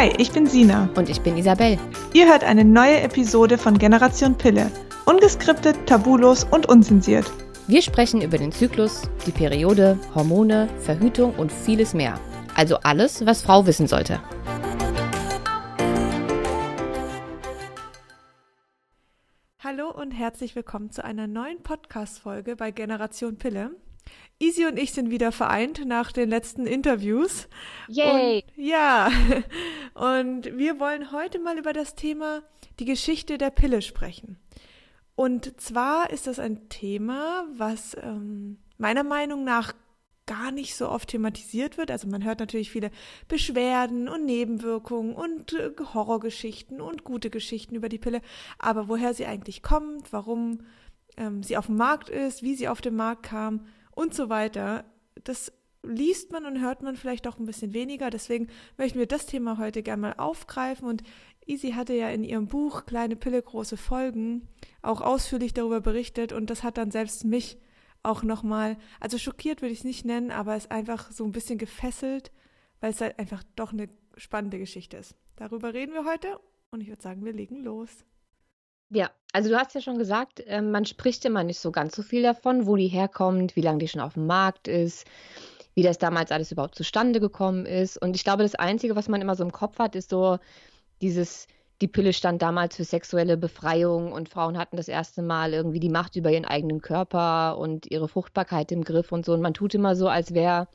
Hi, ich bin Sina. Und ich bin Isabel. Ihr hört eine neue Episode von Generation Pille. Ungeskriptet, tabulos und unzensiert. Wir sprechen über den Zyklus, die Periode, Hormone, Verhütung und vieles mehr. Also alles, was Frau wissen sollte. Hallo und herzlich willkommen zu einer neuen Podcast-Folge bei Generation Pille. Easy und ich sind wieder vereint nach den letzten Interviews. Yay! Und, ja, und wir wollen heute mal über das Thema die Geschichte der Pille sprechen. Und zwar ist das ein Thema, was ähm, meiner Meinung nach gar nicht so oft thematisiert wird. Also man hört natürlich viele Beschwerden und Nebenwirkungen und äh, Horrorgeschichten und gute Geschichten über die Pille. Aber woher sie eigentlich kommt, warum ähm, sie auf dem Markt ist, wie sie auf den Markt kam und so weiter. Das liest man und hört man vielleicht auch ein bisschen weniger. Deswegen möchten wir das Thema heute gerne mal aufgreifen. Und Easy hatte ja in ihrem Buch Kleine Pille, große Folgen auch ausführlich darüber berichtet. Und das hat dann selbst mich auch nochmal, also schockiert würde ich es nicht nennen, aber es einfach so ein bisschen gefesselt, weil es halt einfach doch eine spannende Geschichte ist. Darüber reden wir heute und ich würde sagen, wir legen los. Ja, also du hast ja schon gesagt, äh, man spricht immer nicht so ganz so viel davon, wo die herkommt, wie lange die schon auf dem Markt ist, wie das damals alles überhaupt zustande gekommen ist. Und ich glaube, das Einzige, was man immer so im Kopf hat, ist so dieses, die Pille stand damals für sexuelle Befreiung und Frauen hatten das erste Mal irgendwie die Macht über ihren eigenen Körper und ihre Fruchtbarkeit im Griff und so. Und man tut immer so, als wäre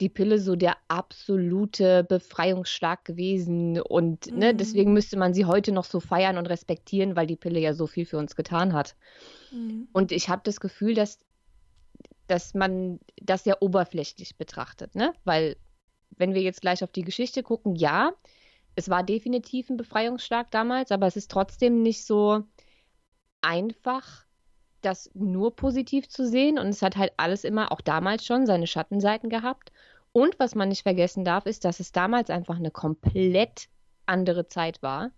die Pille so der absolute Befreiungsschlag gewesen. Und ne, mhm. ne, deswegen müsste man sie heute noch so feiern und respektieren, weil die Pille ja so viel für uns getan hat. Mhm. Und ich habe das Gefühl, dass, dass man das sehr oberflächlich betrachtet, ne? Weil, wenn wir jetzt gleich auf die Geschichte gucken, ja, es war definitiv ein Befreiungsschlag damals, aber es ist trotzdem nicht so einfach, das nur positiv zu sehen. Und es hat halt alles immer, auch damals schon, seine Schattenseiten gehabt. Und was man nicht vergessen darf, ist, dass es damals einfach eine komplett andere Zeit war.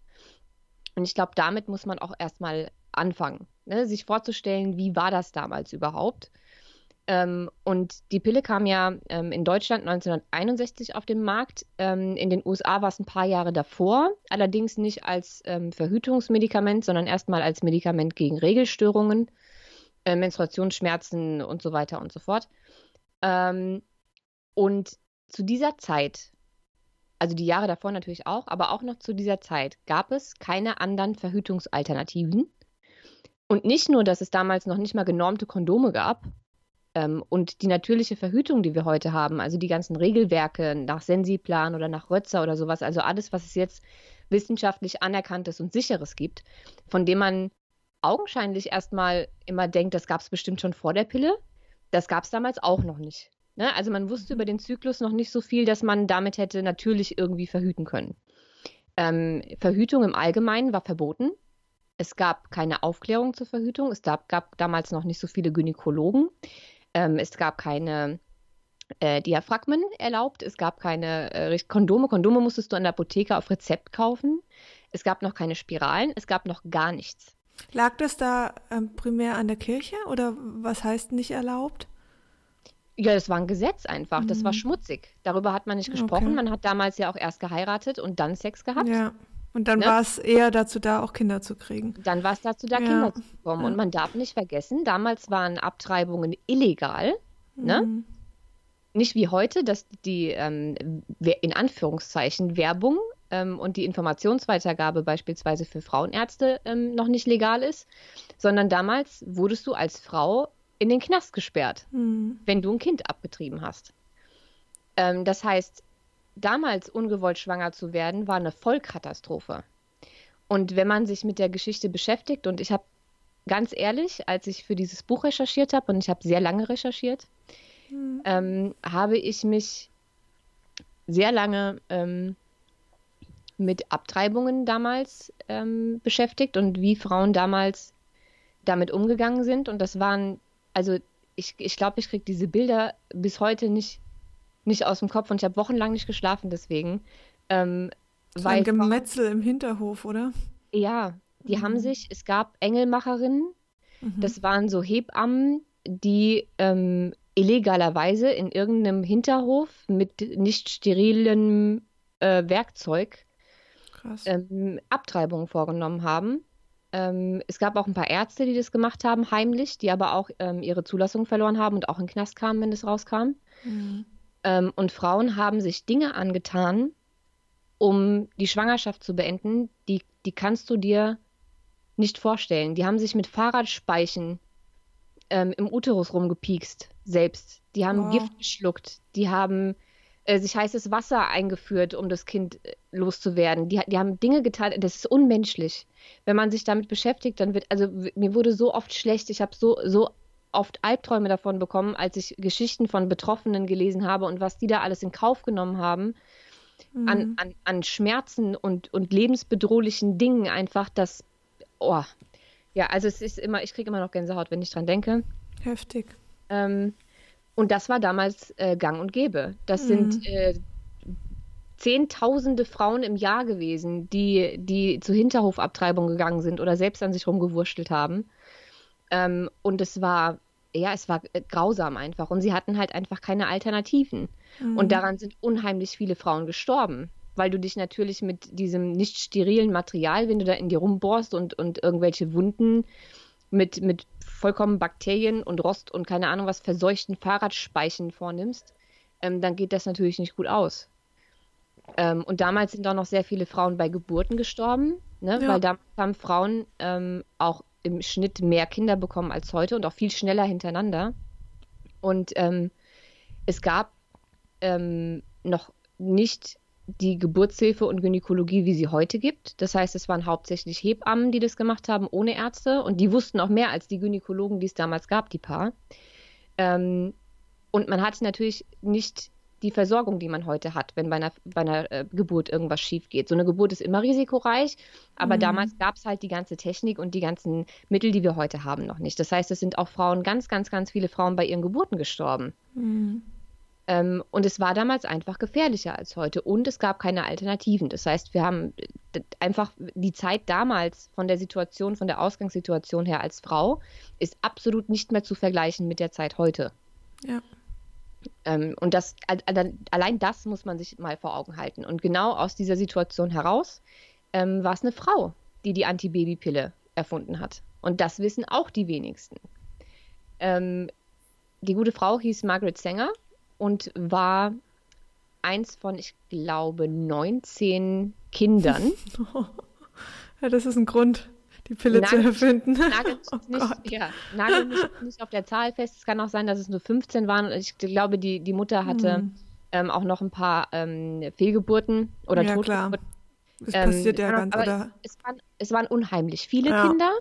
Und ich glaube, damit muss man auch erstmal anfangen, ne? sich vorzustellen, wie war das damals überhaupt. Ähm, und die Pille kam ja ähm, in Deutschland 1961 auf den Markt. Ähm, in den USA war es ein paar Jahre davor, allerdings nicht als ähm, Verhütungsmedikament, sondern erstmal als Medikament gegen Regelstörungen, äh, Menstruationsschmerzen und so weiter und so fort. Ähm, und zu dieser Zeit, also die Jahre davor natürlich auch, aber auch noch zu dieser Zeit gab es keine anderen Verhütungsalternativen. Und nicht nur, dass es damals noch nicht mal genormte Kondome gab ähm, und die natürliche Verhütung, die wir heute haben, also die ganzen Regelwerke nach Sensiplan oder nach Rötzer oder sowas, also alles, was es jetzt wissenschaftlich anerkanntes und sicheres gibt, von dem man augenscheinlich erstmal immer denkt, das gab es bestimmt schon vor der Pille. Das gab es damals auch noch nicht. Ne? Also man wusste über den Zyklus noch nicht so viel, dass man damit hätte natürlich irgendwie verhüten können. Ähm, Verhütung im Allgemeinen war verboten. Es gab keine Aufklärung zur Verhütung. Es gab, gab damals noch nicht so viele Gynäkologen. Ähm, es gab keine äh, Diaphragmen erlaubt. Es gab keine äh, Kondome. Kondome musstest du an der Apotheke auf Rezept kaufen. Es gab noch keine Spiralen. Es gab noch gar nichts. Lag das da ähm, primär an der Kirche oder was heißt nicht erlaubt? Ja, das war ein Gesetz einfach. Das war mhm. schmutzig. Darüber hat man nicht gesprochen. Okay. Man hat damals ja auch erst geheiratet und dann Sex gehabt. Ja. Und dann ne? war es eher dazu da, auch Kinder zu kriegen. Dann war es dazu da, ja. Kinder zu bekommen. Ja. Und man darf nicht vergessen, damals waren Abtreibungen illegal. Ne? Mhm. Ne? Nicht wie heute, dass die ähm, in Anführungszeichen Werbung ähm, und die Informationsweitergabe beispielsweise für Frauenärzte ähm, noch nicht legal ist, sondern damals wurdest du als Frau in den Knast gesperrt, mhm. wenn du ein Kind abgetrieben hast. Ähm, das heißt, damals ungewollt schwanger zu werden, war eine Vollkatastrophe. Und wenn man sich mit der Geschichte beschäftigt, und ich habe ganz ehrlich, als ich für dieses Buch recherchiert habe, und ich habe sehr lange recherchiert, mhm. ähm, habe ich mich sehr lange ähm, mit Abtreibungen damals ähm, beschäftigt und wie Frauen damals damit umgegangen sind. Und das waren also ich glaube, ich, glaub, ich kriege diese Bilder bis heute nicht, nicht aus dem Kopf und ich habe wochenlang nicht geschlafen deswegen. Ähm, so weil ein Gemetzel im Hinterhof, oder? Ja, die mhm. haben sich, es gab Engelmacherinnen, mhm. das waren so Hebammen, die ähm, illegalerweise in irgendeinem Hinterhof mit nicht sterilem äh, Werkzeug ähm, Abtreibungen vorgenommen haben. Ähm, es gab auch ein paar Ärzte, die das gemacht haben, heimlich, die aber auch ähm, ihre Zulassung verloren haben und auch in den Knast kamen, wenn das rauskam. Mhm. Ähm, und Frauen haben sich Dinge angetan, um die Schwangerschaft zu beenden, die, die kannst du dir nicht vorstellen. Die haben sich mit Fahrradspeichen ähm, im Uterus rumgepiekst, selbst. Die haben wow. Gift geschluckt. Die haben äh, sich heißes Wasser eingeführt, um das Kind äh, loszuwerden. Die, die haben Dinge getan, das ist unmenschlich. Wenn man sich damit beschäftigt, dann wird, also mir wurde so oft schlecht, ich habe so, so oft Albträume davon bekommen, als ich Geschichten von Betroffenen gelesen habe und was die da alles in Kauf genommen haben. Mhm. An, an, an Schmerzen und, und lebensbedrohlichen Dingen einfach, das, oh, ja, also es ist immer, ich kriege immer noch Gänsehaut, wenn ich dran denke. Heftig. Ähm, und das war damals äh, gang und gäbe. Das mhm. sind äh, Zehntausende Frauen im Jahr gewesen, die, die zu Hinterhofabtreibung gegangen sind oder selbst an sich rumgewurschtelt haben. Ähm, und es war, ja, es war äh, grausam einfach. Und sie hatten halt einfach keine Alternativen. Mhm. Und daran sind unheimlich viele Frauen gestorben. Weil du dich natürlich mit diesem nicht sterilen Material, wenn du da in dir rumbohrst und, und irgendwelche Wunden mit, mit vollkommen Bakterien und Rost und keine Ahnung was verseuchten Fahrradspeichen vornimmst, ähm, dann geht das natürlich nicht gut aus. Ähm, und damals sind auch noch sehr viele Frauen bei Geburten gestorben, ne? ja. weil damals haben Frauen ähm, auch im Schnitt mehr Kinder bekommen als heute und auch viel schneller hintereinander. Und ähm, es gab ähm, noch nicht die Geburtshilfe und Gynäkologie, wie sie heute gibt. Das heißt, es waren hauptsächlich Hebammen, die das gemacht haben, ohne Ärzte. Und die wussten auch mehr als die Gynäkologen, die es damals gab, die Paar. Ähm, und man hatte natürlich nicht die Versorgung, die man heute hat, wenn bei einer, bei einer äh, Geburt irgendwas schief geht. So eine Geburt ist immer risikoreich, aber mhm. damals gab es halt die ganze Technik und die ganzen Mittel, die wir heute haben, noch nicht. Das heißt, es sind auch Frauen, ganz, ganz, ganz viele Frauen bei ihren Geburten gestorben. Mhm. Ähm, und es war damals einfach gefährlicher als heute und es gab keine Alternativen. Das heißt, wir haben einfach die Zeit damals von der Situation, von der Ausgangssituation her als Frau, ist absolut nicht mehr zu vergleichen mit der Zeit heute. Ja. Ähm, und das, allein das muss man sich mal vor Augen halten. Und genau aus dieser Situation heraus ähm, war es eine Frau, die die Antibabypille erfunden hat. Und das wissen auch die wenigsten. Ähm, die gute Frau hieß Margaret Sanger und war eins von, ich glaube, 19 Kindern. ja, das ist ein Grund, die Pille nagel, zu erfinden. Nagel, oh nicht, ja, nagel nicht auf der Zahl fest. Es kann auch sein, dass es nur 15 waren. Ich glaube, die, die Mutter hatte hm. ähm, auch noch ein paar ähm, Fehlgeburten oder ja, Totgeburten. Passiert ähm, ja ganz, oder? Es waren, es waren unheimlich viele ja. Kinder.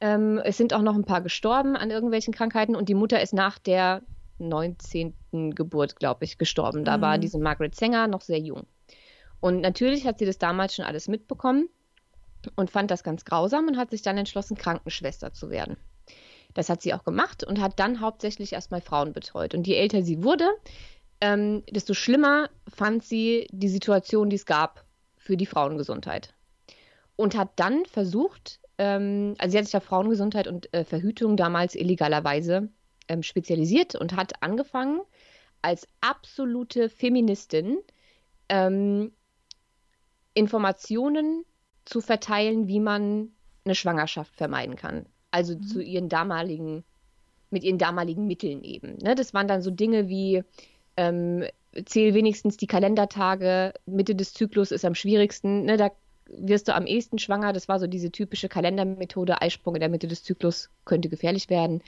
Ähm, es sind auch noch ein paar gestorben an irgendwelchen Krankheiten und die Mutter ist nach der 19. Geburt, glaube ich, gestorben. Da mhm. war diese Margaret Sanger noch sehr jung. Und natürlich hat sie das damals schon alles mitbekommen und fand das ganz grausam und hat sich dann entschlossen, Krankenschwester zu werden. Das hat sie auch gemacht und hat dann hauptsächlich erstmal Frauen betreut. Und je älter sie wurde, ähm, desto schlimmer fand sie die Situation, die es gab für die Frauengesundheit. Und hat dann versucht, ähm, also sie hat sich auf Frauengesundheit und äh, Verhütung damals illegalerweise ähm, spezialisiert und hat angefangen, als absolute Feministin ähm, Informationen zu verteilen, wie man eine Schwangerschaft vermeiden kann. Also mhm. zu ihren damaligen, mit ihren damaligen Mitteln eben. Ne? Das waren dann so Dinge wie ähm, zähl wenigstens die Kalendertage, Mitte des Zyklus ist am schwierigsten, ne? da wirst du am ehesten schwanger. Das war so diese typische Kalendermethode, Eisprung in der Mitte des Zyklus könnte gefährlich werden.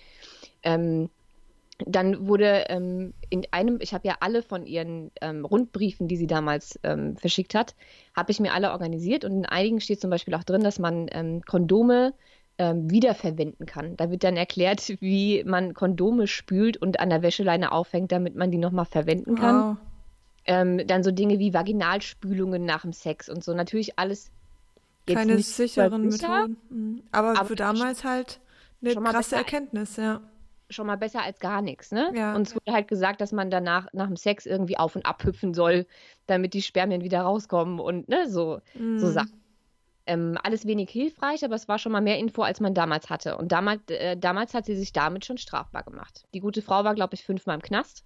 Ähm, dann wurde ähm, in einem, ich habe ja alle von ihren ähm, Rundbriefen, die sie damals ähm, verschickt hat, habe ich mir alle organisiert und in einigen steht zum Beispiel auch drin, dass man ähm, Kondome ähm, wiederverwenden kann. Da wird dann erklärt, wie man Kondome spült und an der Wäscheleine aufhängt, damit man die nochmal verwenden kann. Wow. Ähm, dann so Dinge wie Vaginalspülungen nach dem Sex und so. Natürlich alles. Keine sicheren sicher, Methoden. Mhm. Aber, aber für damals halt eine krasse Erkenntnis, ja schon mal besser als gar nichts, ne? Ja, und es wurde halt gesagt, dass man danach nach dem Sex irgendwie auf und ab hüpfen soll, damit die Spermien wieder rauskommen und ne, so, mm. so mhm. Sachen. Ähm, alles wenig hilfreich, aber es war schon mal mehr Info, als man damals hatte. Und damals, äh, damals hat sie sich damit schon strafbar gemacht. Die gute Frau war, glaube ich, fünfmal im Knast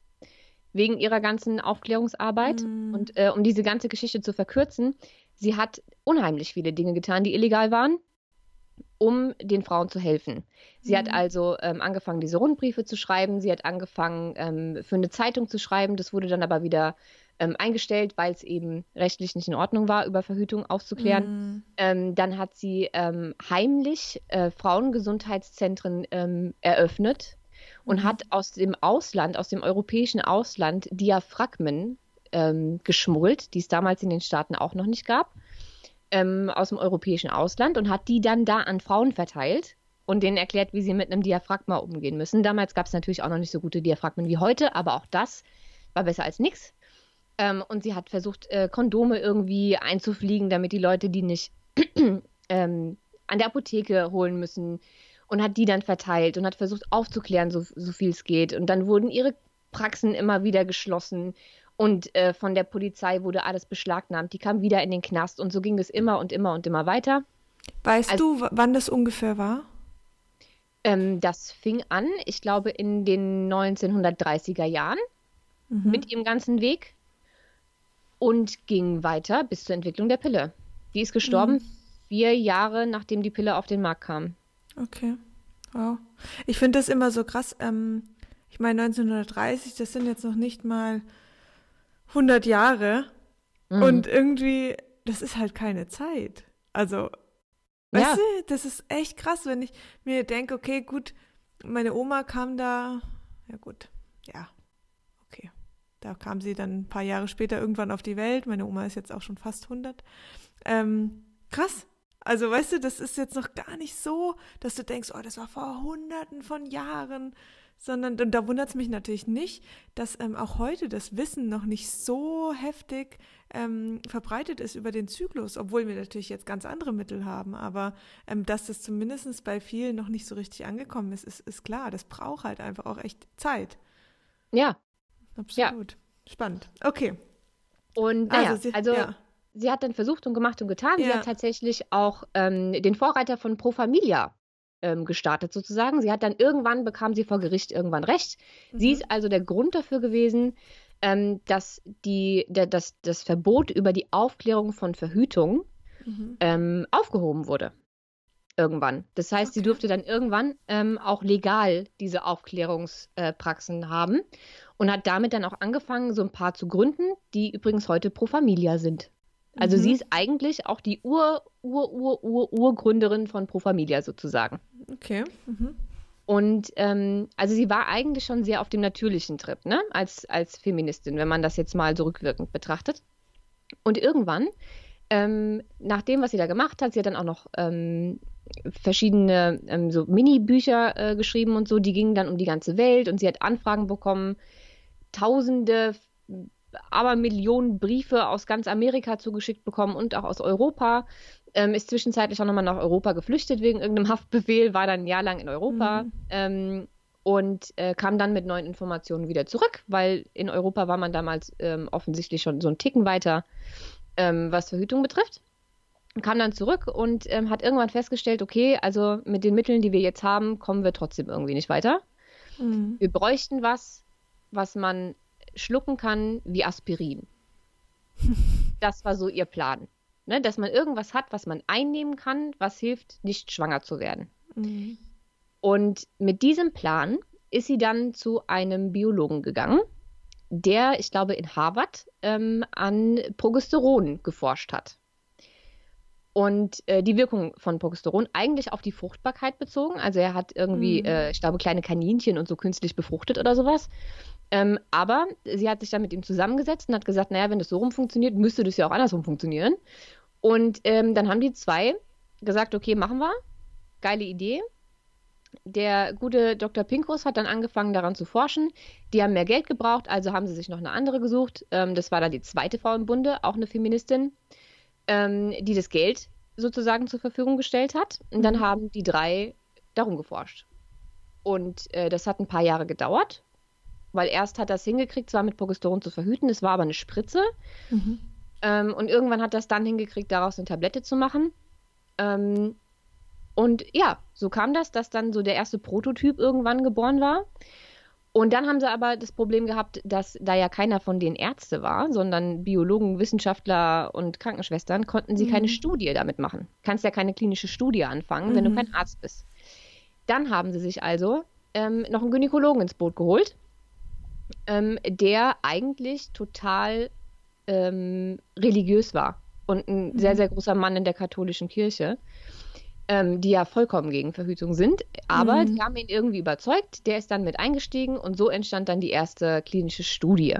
wegen ihrer ganzen Aufklärungsarbeit. Mm. Und äh, um diese ganze Geschichte zu verkürzen, sie hat unheimlich viele Dinge getan, die illegal waren, um den Frauen zu helfen. Sie mhm. hat also ähm, angefangen, diese Rundbriefe zu schreiben. Sie hat angefangen, ähm, für eine Zeitung zu schreiben. Das wurde dann aber wieder ähm, eingestellt, weil es eben rechtlich nicht in Ordnung war, über Verhütung aufzuklären. Mhm. Ähm, dann hat sie ähm, heimlich äh, Frauengesundheitszentren ähm, eröffnet und mhm. hat aus dem Ausland, aus dem europäischen Ausland, Diaphragmen geschmuggelt, die es damals in den Staaten auch noch nicht gab, ähm, aus dem europäischen Ausland und hat die dann da an Frauen verteilt und denen erklärt, wie sie mit einem Diaphragma umgehen müssen. Damals gab es natürlich auch noch nicht so gute Diaphragmen wie heute, aber auch das war besser als nichts. Ähm, und sie hat versucht, äh, Kondome irgendwie einzufliegen, damit die Leute die nicht ähm, an der Apotheke holen müssen und hat die dann verteilt und hat versucht aufzuklären, so, so viel es geht. Und dann wurden ihre Praxen immer wieder geschlossen und äh, von der Polizei wurde alles beschlagnahmt. Die kam wieder in den Knast und so ging es immer und immer und immer weiter. Weißt also, du, wann das ungefähr war? Ähm, das fing an, ich glaube, in den 1930er Jahren mhm. mit ihrem ganzen Weg und ging weiter bis zur Entwicklung der Pille. Die ist gestorben mhm. vier Jahre, nachdem die Pille auf den Markt kam. Okay. Wow. Ich finde das immer so krass. Ähm, ich meine, 1930, das sind jetzt noch nicht mal 100 Jahre. Mhm. Und irgendwie, das ist halt keine Zeit. Also, weißt ja. du, das ist echt krass, wenn ich mir denke, okay, gut, meine Oma kam da, ja gut, ja, okay. Da kam sie dann ein paar Jahre später irgendwann auf die Welt. Meine Oma ist jetzt auch schon fast 100. Ähm, krass, also, weißt du, das ist jetzt noch gar nicht so, dass du denkst, oh, das war vor hunderten von Jahren, sondern, und da wundert es mich natürlich nicht, dass ähm, auch heute das Wissen noch nicht so heftig ähm, verbreitet ist über den Zyklus, obwohl wir natürlich jetzt ganz andere Mittel haben, aber ähm, dass das zumindest bei vielen noch nicht so richtig angekommen ist, ist, ist klar. Das braucht halt einfach auch echt Zeit. Ja. Absolut. Ja. Spannend. Okay. Und naja, also, sie, also ja sie hat dann versucht und gemacht und getan. Ja. Sie hat tatsächlich auch ähm, den Vorreiter von Pro Familia ähm, gestartet sozusagen. Sie hat dann irgendwann bekam sie vor Gericht irgendwann recht. Mhm. Sie ist also der Grund dafür gewesen, ähm, dass die, der, das, das Verbot über die Aufklärung von Verhütung mhm. Ähm, aufgehoben wurde. Irgendwann. Das heißt, okay. sie durfte dann irgendwann ähm, auch legal diese Aufklärungspraxen äh, haben und hat damit dann auch angefangen, so ein paar zu gründen, die übrigens heute Pro Familia sind. Also mhm. sie ist eigentlich auch die Ur, Ur, Ur, Ur, Urgründerin von Pro Familia sozusagen. Okay. Mhm. Und ähm, also sie war eigentlich schon sehr auf dem natürlichen Trip, ne? Als, als Feministin, wenn man das jetzt mal so rückwirkend betrachtet. Und irgendwann, ähm, nach dem, was sie da gemacht hat, sie hat dann auch noch ähm, verschiedene ähm, so Mini-Bücher äh, geschrieben und so, die gingen dann um die ganze Welt und sie hat Anfragen bekommen, tausende aber Millionen Briefe aus ganz Amerika zugeschickt bekommen und auch aus Europa. Ähm, ist zwischenzeitlich auch nochmal nach Europa geflüchtet wegen irgendeinem Haftbefehl, war dann ein Jahr lang in Europa mhm. ähm, und äh, kam dann mit neuen Informationen wieder zurück, weil in Europa war man damals ähm, offensichtlich schon so ein Ticken weiter, ähm, was Verhütung betrifft. Kam dann zurück und ähm, hat irgendwann festgestellt, okay, also mit den Mitteln, die wir jetzt haben, kommen wir trotzdem irgendwie nicht weiter. Mhm. Wir bräuchten was, was man schlucken kann wie Aspirin. das war so ihr Plan. Ne? Dass man irgendwas hat, was man einnehmen kann, was hilft, nicht schwanger zu werden. Mhm. Und mit diesem Plan ist sie dann zu einem Biologen gegangen, der, ich glaube, in Harvard ähm, an Progesteron geforscht hat. Und äh, die Wirkung von Progesteron eigentlich auf die Fruchtbarkeit bezogen. Also er hat irgendwie, mhm. äh, ich glaube, kleine Kaninchen und so künstlich befruchtet oder sowas. Ähm, aber sie hat sich dann mit ihm zusammengesetzt und hat gesagt, naja, wenn das so rum funktioniert, müsste das ja auch andersrum funktionieren. Und ähm, dann haben die zwei gesagt, okay, machen wir. Geile Idee. Der gute Dr. Pinkus hat dann angefangen daran zu forschen. Die haben mehr Geld gebraucht, also haben sie sich noch eine andere gesucht. Ähm, das war dann die zweite Frau im Bunde, auch eine Feministin, ähm, die das Geld sozusagen zur Verfügung gestellt hat. Und dann mhm. haben die drei darum geforscht. Und äh, das hat ein paar Jahre gedauert weil erst hat er es hingekriegt, zwar mit Progesteron zu verhüten, es war aber eine Spritze. Mhm. Ähm, und irgendwann hat er es dann hingekriegt, daraus eine Tablette zu machen. Ähm, und ja, so kam das, dass dann so der erste Prototyp irgendwann geboren war. Und dann haben sie aber das Problem gehabt, dass da ja keiner von den Ärzte war, sondern Biologen, Wissenschaftler und Krankenschwestern, konnten sie mhm. keine Studie damit machen. Kannst ja keine klinische Studie anfangen, mhm. wenn du mhm. kein Arzt bist. Dann haben sie sich also ähm, noch einen Gynäkologen ins Boot geholt, ähm, der eigentlich total ähm, religiös war und ein mhm. sehr, sehr großer Mann in der katholischen Kirche ähm, die ja vollkommen gegen Verhütung sind. Aber mhm. die haben ihn irgendwie überzeugt, der ist dann mit eingestiegen und so entstand dann die erste klinische Studie.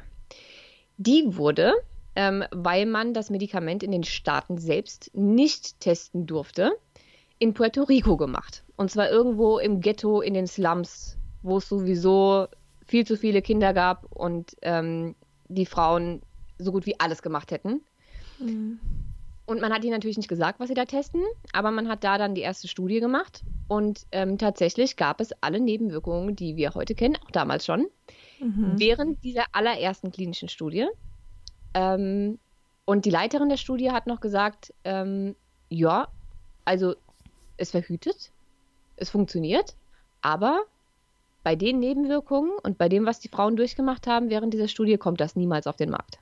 Die wurde, ähm, weil man das Medikament in den Staaten selbst nicht testen durfte, in Puerto Rico gemacht. Und zwar irgendwo im Ghetto in den Slums, wo es sowieso viel zu viele Kinder gab und ähm, die Frauen so gut wie alles gemacht hätten. Mhm. Und man hat ihnen natürlich nicht gesagt, was sie da testen, aber man hat da dann die erste Studie gemacht. Und ähm, tatsächlich gab es alle Nebenwirkungen, die wir heute kennen, auch damals schon, mhm. während dieser allerersten klinischen Studie. Ähm, und die Leiterin der Studie hat noch gesagt, ähm, ja, also es verhütet, es funktioniert, aber bei den Nebenwirkungen und bei dem, was die Frauen durchgemacht haben während dieser Studie, kommt das niemals auf den Markt.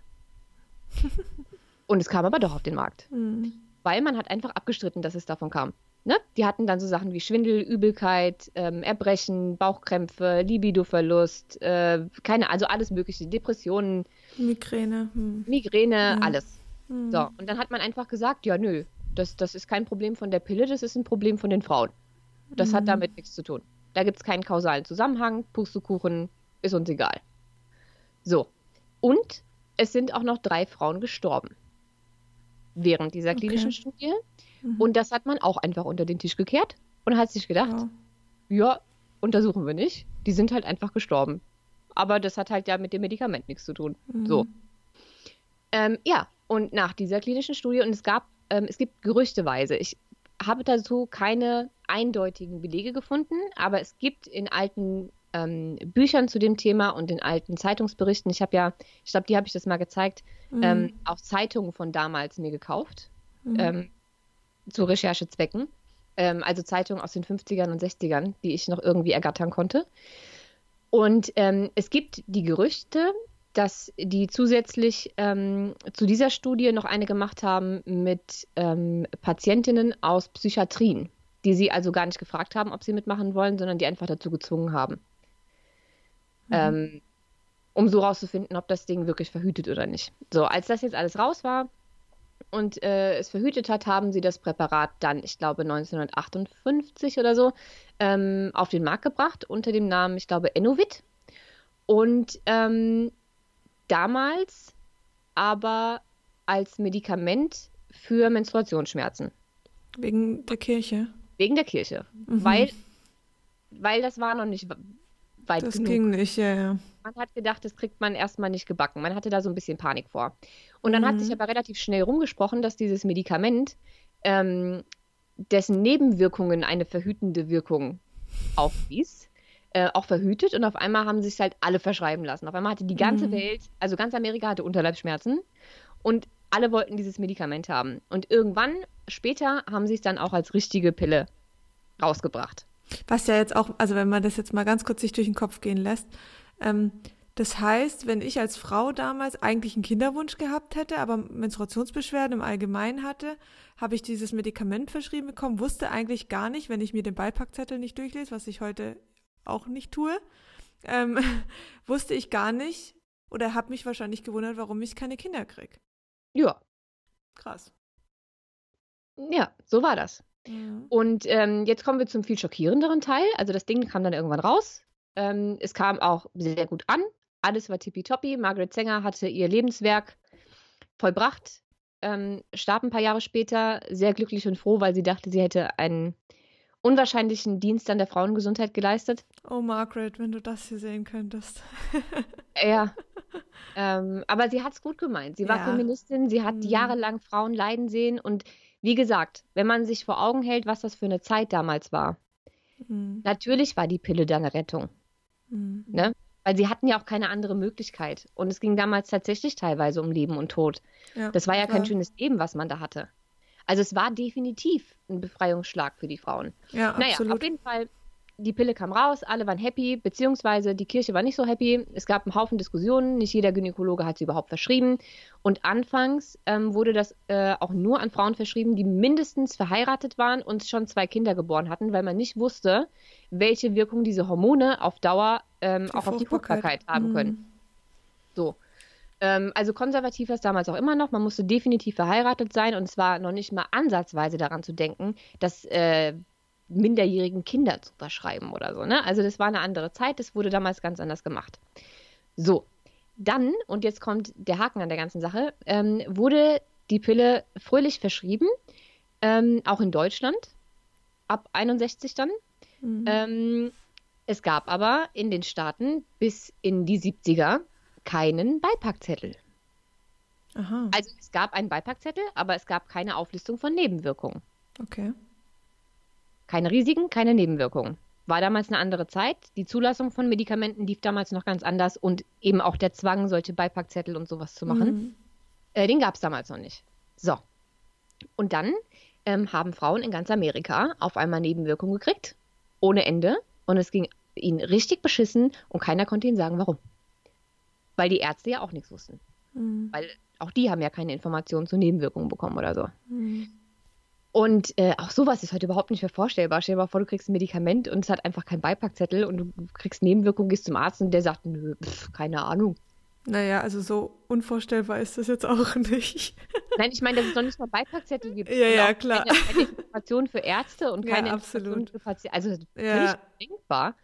Und es kam aber doch auf den Markt. Mhm. Weil man hat einfach abgestritten, dass es davon kam. Ne? Die hatten dann so Sachen wie Schwindel, Übelkeit, ähm, Erbrechen, Bauchkrämpfe, Libidoverlust, äh, keine, also alles mögliche, Depressionen. Migräne. Hm. Migräne, hm. alles. Hm. So, und dann hat man einfach gesagt, ja, nö, das, das ist kein Problem von der Pille, das ist ein Problem von den Frauen. Das hat hm. damit nichts zu tun. Da gibt es keinen kausalen Zusammenhang, Pustekuchen, ist uns egal. So. Und es sind auch noch drei Frauen gestorben während dieser klinischen okay. Studie. Mhm. Und das hat man auch einfach unter den Tisch gekehrt und hat sich gedacht, ja. ja, untersuchen wir nicht. Die sind halt einfach gestorben. Aber das hat halt ja mit dem Medikament nichts zu tun. Mhm. So. Ähm, ja, und nach dieser klinischen Studie, und es gab, ähm, es gibt gerüchteweise, ich habe dazu keine eindeutigen Belege gefunden, aber es gibt in alten ähm, Büchern zu dem Thema und in alten Zeitungsberichten. Ich habe ja, ich glaube, die habe ich das mal gezeigt, mhm. ähm, auch Zeitungen von damals mir gekauft, mhm. ähm, zu Recherchezwecken. Ähm, also Zeitungen aus den 50ern und 60ern, die ich noch irgendwie ergattern konnte. Und ähm, es gibt die Gerüchte, dass die zusätzlich ähm, zu dieser Studie noch eine gemacht haben mit Patientinnen aus Psychiatrien, die sie also gar nicht gefragt haben, ob sie mitmachen wollen, sondern die einfach dazu gezwungen haben mhm. ähm, um so rauszufinden, ob das Ding wirklich verhütet oder nicht. So, als das jetzt alles raus war und äh, es verhütet hat, haben sie das Präparat dann, ich glaube 1958 oder so, ähm, auf den Markt gebracht unter dem Namen, ich glaube, Enovit. Und ähm, damals aber als Medikament für Menstruationsschmerzen. Wegen der Kirche. Wegen der Kirche. Mhm. Weil, weil das war noch nicht weit das genug. ging nicht, ja, ja. Man hat gedacht, das kriegt man erstmal nicht gebacken. Man hatte da so ein bisschen Panik vor. Und dann mhm. hat sich aber relativ schnell rumgesprochen, dass dieses Medikament, ähm, dessen Nebenwirkungen eine verhütende Wirkung aufwies, äh, auch verhütet. Und auf einmal haben sich halt alle verschreiben lassen. Auf einmal hatte die ganze mhm. Welt, also ganz Amerika hatte Unterleibsschmerzen. Und alle wollten dieses Medikament haben. Und irgendwann später haben sie es dann auch als richtige Pille rausgebracht. Was ja jetzt auch, also wenn man das jetzt mal ganz kurz sich durch den Kopf gehen lässt, ähm, das heißt, wenn ich als Frau damals eigentlich einen Kinderwunsch gehabt hätte, aber Menstruationsbeschwerden im Allgemeinen hatte, habe ich dieses Medikament verschrieben bekommen, wusste eigentlich gar nicht, wenn ich mir den Beipackzettel nicht durchlese, was ich heute auch nicht tue, ähm, wusste ich gar nicht oder habe mich wahrscheinlich gewundert, warum ich keine Kinder kriege. Ja. Krass. Ja, so war das. Mhm. Und ähm, jetzt kommen wir zum viel schockierenderen Teil. Also das Ding kam dann irgendwann raus. Ähm, es kam auch sehr gut an. Alles war tippitoppi. Margaret Sanger hatte ihr Lebenswerk vollbracht, ähm, starb ein paar Jahre später sehr glücklich und froh, weil sie dachte, sie hätte einen unwahrscheinlichen Dienst an der Frauengesundheit geleistet. Oh, Margaret, wenn du das hier sehen könntest. ja. Ähm, aber sie hat es gut gemeint. Sie war ja. Feministin, sie hat mhm. jahrelang Frauen leiden sehen und wie gesagt, wenn man sich vor Augen hält, was das für eine Zeit damals war, mhm. natürlich war die Pille dann eine Rettung. Mhm. Ne? Weil sie hatten ja auch keine andere Möglichkeit. Und es ging damals tatsächlich teilweise um Leben und Tod. Ja, das war ja klar. kein schönes Leben, was man da hatte. Also es war definitiv ein Befreiungsschlag für die Frauen. Ja, naja, absolut. auf jeden Fall die Pille kam raus, alle waren happy, beziehungsweise die Kirche war nicht so happy. Es gab einen Haufen Diskussionen, nicht jeder Gynäkologe hat sie überhaupt verschrieben. Und anfangs ähm, wurde das äh, auch nur an Frauen verschrieben, die mindestens verheiratet waren und schon zwei Kinder geboren hatten, weil man nicht wusste, welche Wirkung diese Hormone auf Dauer ähm, auch auf die Fruchtbarkeit haben mhm. können. So. Ähm, also konservativ war es damals auch immer noch. Man musste definitiv verheiratet sein und es war noch nicht mal ansatzweise daran zu denken, dass äh, minderjährigen Kinder zu verschreiben oder so. Ne? Also das war eine andere Zeit, das wurde damals ganz anders gemacht. So, dann, und jetzt kommt der Haken an der ganzen Sache, ähm, wurde die Pille fröhlich verschrieben, ähm, auch in Deutschland, ab 61 dann. Mhm. Ähm, es gab aber in den Staaten bis in die 70er keinen Beipackzettel. Aha. Also es gab einen Beipackzettel, aber es gab keine Auflistung von Nebenwirkungen. Okay. Keine Risiken, keine Nebenwirkungen. War damals eine andere Zeit. Die Zulassung von Medikamenten lief damals noch ganz anders und eben auch der Zwang, solche Beipackzettel und sowas zu machen, mhm. äh, den gab es damals noch nicht. So. Und dann ähm, haben Frauen in ganz Amerika auf einmal Nebenwirkungen gekriegt, ohne Ende. Und es ging ihnen richtig beschissen und keiner konnte ihnen sagen, warum. Weil die Ärzte ja auch nichts wussten. Mhm. Weil auch die haben ja keine Informationen zu Nebenwirkungen bekommen oder so. Mhm. Und äh, auch sowas ist heute überhaupt nicht mehr vorstellbar. Stell dir mal vor, du kriegst ein Medikament und es hat einfach keinen Beipackzettel und du kriegst Nebenwirkungen, gehst zum Arzt und der sagt, nö, pf, keine Ahnung. Naja, also so unvorstellbar ist das jetzt auch nicht. Nein, ich meine, dass es noch nicht mal Beipackzettel gibt. Ja, ja, klar. Keine, keine Information für Ärzte und keine ja, Information für Patienten. Also ja. völlig denkbar.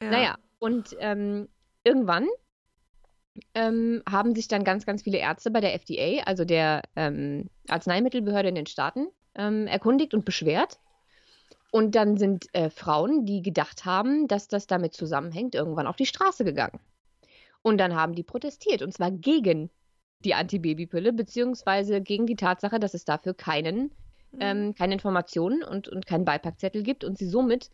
Ja. Naja, und ähm, irgendwann ähm, haben sich dann ganz, ganz viele Ärzte bei der FDA, also der ähm, Arzneimittelbehörde in den Staaten, ähm, erkundigt und beschwert. Und dann sind äh, Frauen, die gedacht haben, dass das damit zusammenhängt, irgendwann auf die Straße gegangen. Und dann haben die protestiert, und zwar gegen die Antibabypille, beziehungsweise gegen die Tatsache, dass es dafür keinen, mhm. ähm, keine Informationen und, und keinen Beipackzettel gibt und sie somit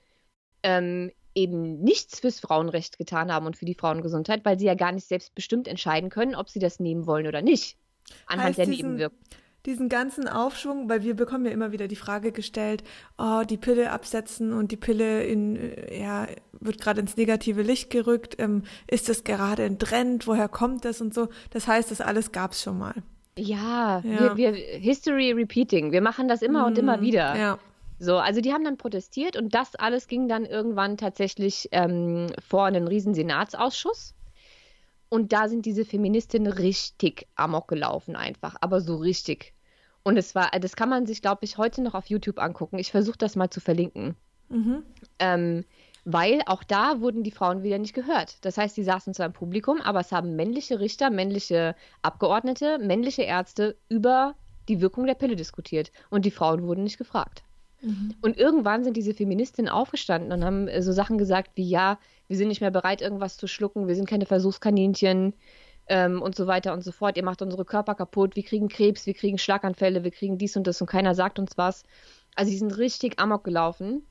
ähm, eben nichts fürs Frauenrecht getan haben und für die Frauengesundheit, weil sie ja gar nicht selbstbestimmt entscheiden können, ob sie das nehmen wollen oder nicht. Anhand heißt der Nebenwirkungen diesen ganzen Aufschwung, weil wir bekommen ja immer wieder die Frage gestellt, oh, die Pille absetzen und die Pille in, äh, ja, wird gerade ins negative Licht gerückt, ähm, ist das gerade ein Trend, woher kommt das und so. Das heißt, das alles gab es schon mal. Ja, ja. Wir, wir, History Repeating, wir machen das immer mm, und immer mhm, wieder. Ja. So, also die haben dann protestiert und das alles ging dann irgendwann tatsächlich ähm, vor einen riesen Senatsausschuss. Und da sind diese Feministinnen richtig amok gelaufen einfach, aber so richtig. Und es war, das kann man sich, glaube ich, heute noch auf YouTube angucken. Ich versuche das mal zu verlinken. Mhm. Ähm, weil auch da wurden die Frauen wieder nicht gehört. Das heißt, sie saßen zwar im Publikum, aber es haben männliche Richter, männliche Abgeordnete, männliche Ärzte über die Wirkung der Pille diskutiert. Und die Frauen wurden nicht gefragt. Mhm. Und irgendwann sind diese Feministinnen aufgestanden und haben äh, so Sachen gesagt wie, ja, wir sind nicht mehr bereit, irgendwas zu schlucken, wir sind keine Versuchskaninchen ähm, und so weiter und so fort. Ihr macht unsere Körper kaputt, wir kriegen Krebs, wir kriegen Schlaganfälle, wir kriegen dies und das und keiner sagt uns was. Also die sind richtig amok gelaufen.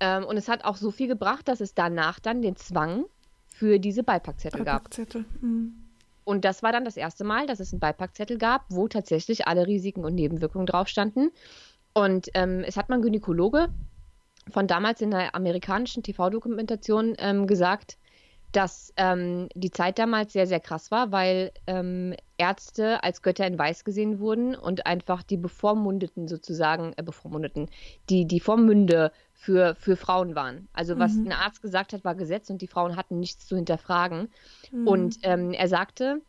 Ähm, und es hat auch so viel gebracht, dass es danach dann den Zwang für diese Beipackzettel, Beipackzettel. gab. Mhm. Und das war dann das erste Mal, dass es einen Beipackzettel gab, wo tatsächlich alle Risiken und Nebenwirkungen drauf standen. Und ähm, es hat man Gynäkologe von damals in der amerikanischen TV-Dokumentation ähm, gesagt, dass ähm, die Zeit damals sehr, sehr krass war, weil ähm, Ärzte als Götter in Weiß gesehen wurden und einfach die Bevormundeten sozusagen, äh, Bevormundeten, die, die Vormünde für, für Frauen waren. Also was mhm. ein Arzt gesagt hat, war Gesetz und die Frauen hatten nichts zu hinterfragen. Mhm. Und ähm, er sagte,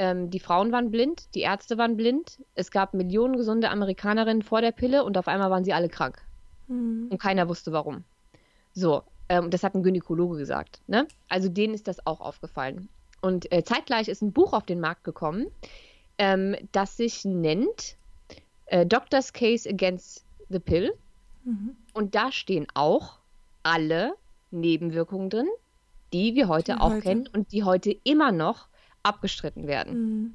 ähm, die Frauen waren blind, die Ärzte waren blind. Es gab Millionen gesunde Amerikanerinnen vor der Pille und auf einmal waren sie alle krank. Mhm. Und keiner wusste warum. So, ähm, das hat ein Gynäkologe gesagt. Ne? Also denen ist das auch aufgefallen. Und äh, zeitgleich ist ein Buch auf den Markt gekommen, ähm, das sich nennt äh, Doctor's Case Against the Pill. Mhm. Und da stehen auch alle Nebenwirkungen drin, die wir heute die auch heute. kennen und die heute immer noch abgestritten werden. Mhm.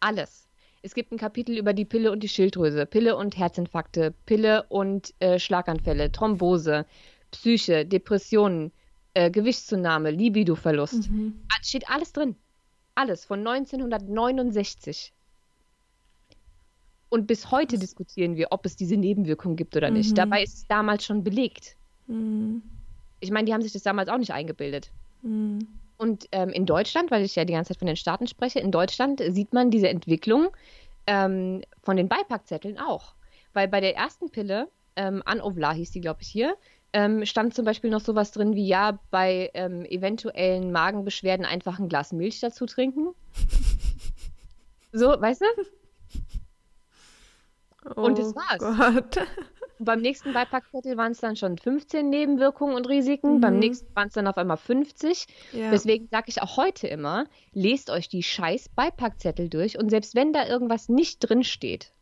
Alles. Es gibt ein Kapitel über die Pille und die Schilddrüse, Pille und Herzinfarkte, Pille und äh, Schlaganfälle, Thrombose, Psyche, Depressionen, äh, Gewichtszunahme, Libidoverlust. Mhm. Steht alles drin. Alles von 1969. Und bis heute Was? diskutieren wir, ob es diese Nebenwirkungen gibt oder nicht. Mhm. Dabei ist es damals schon belegt. Mhm. ich meine, die haben sich das damals auch nicht eingebildet. Mhm. Und ähm, in Deutschland, weil ich ja die ganze Zeit von den Staaten spreche, in Deutschland sieht man diese Entwicklung ähm, von den Beipackzetteln auch. Weil bei der ersten Pille, ähm, Anovla hieß die, glaube ich, hier, ähm, stand zum Beispiel noch sowas drin wie, ja, bei ähm, eventuellen Magenbeschwerden einfach ein Glas Milch dazu trinken. so, weißt du? Oh und das war's. Gott. Beim nächsten Beipackzettel waren es dann schon 15 Nebenwirkungen und Risiken. Mhm. Beim nächsten waren es dann auf einmal 50. Ja. Deswegen sage ich auch heute immer, lest euch die scheiß Beipackzettel durch und selbst wenn da irgendwas nicht drin steht,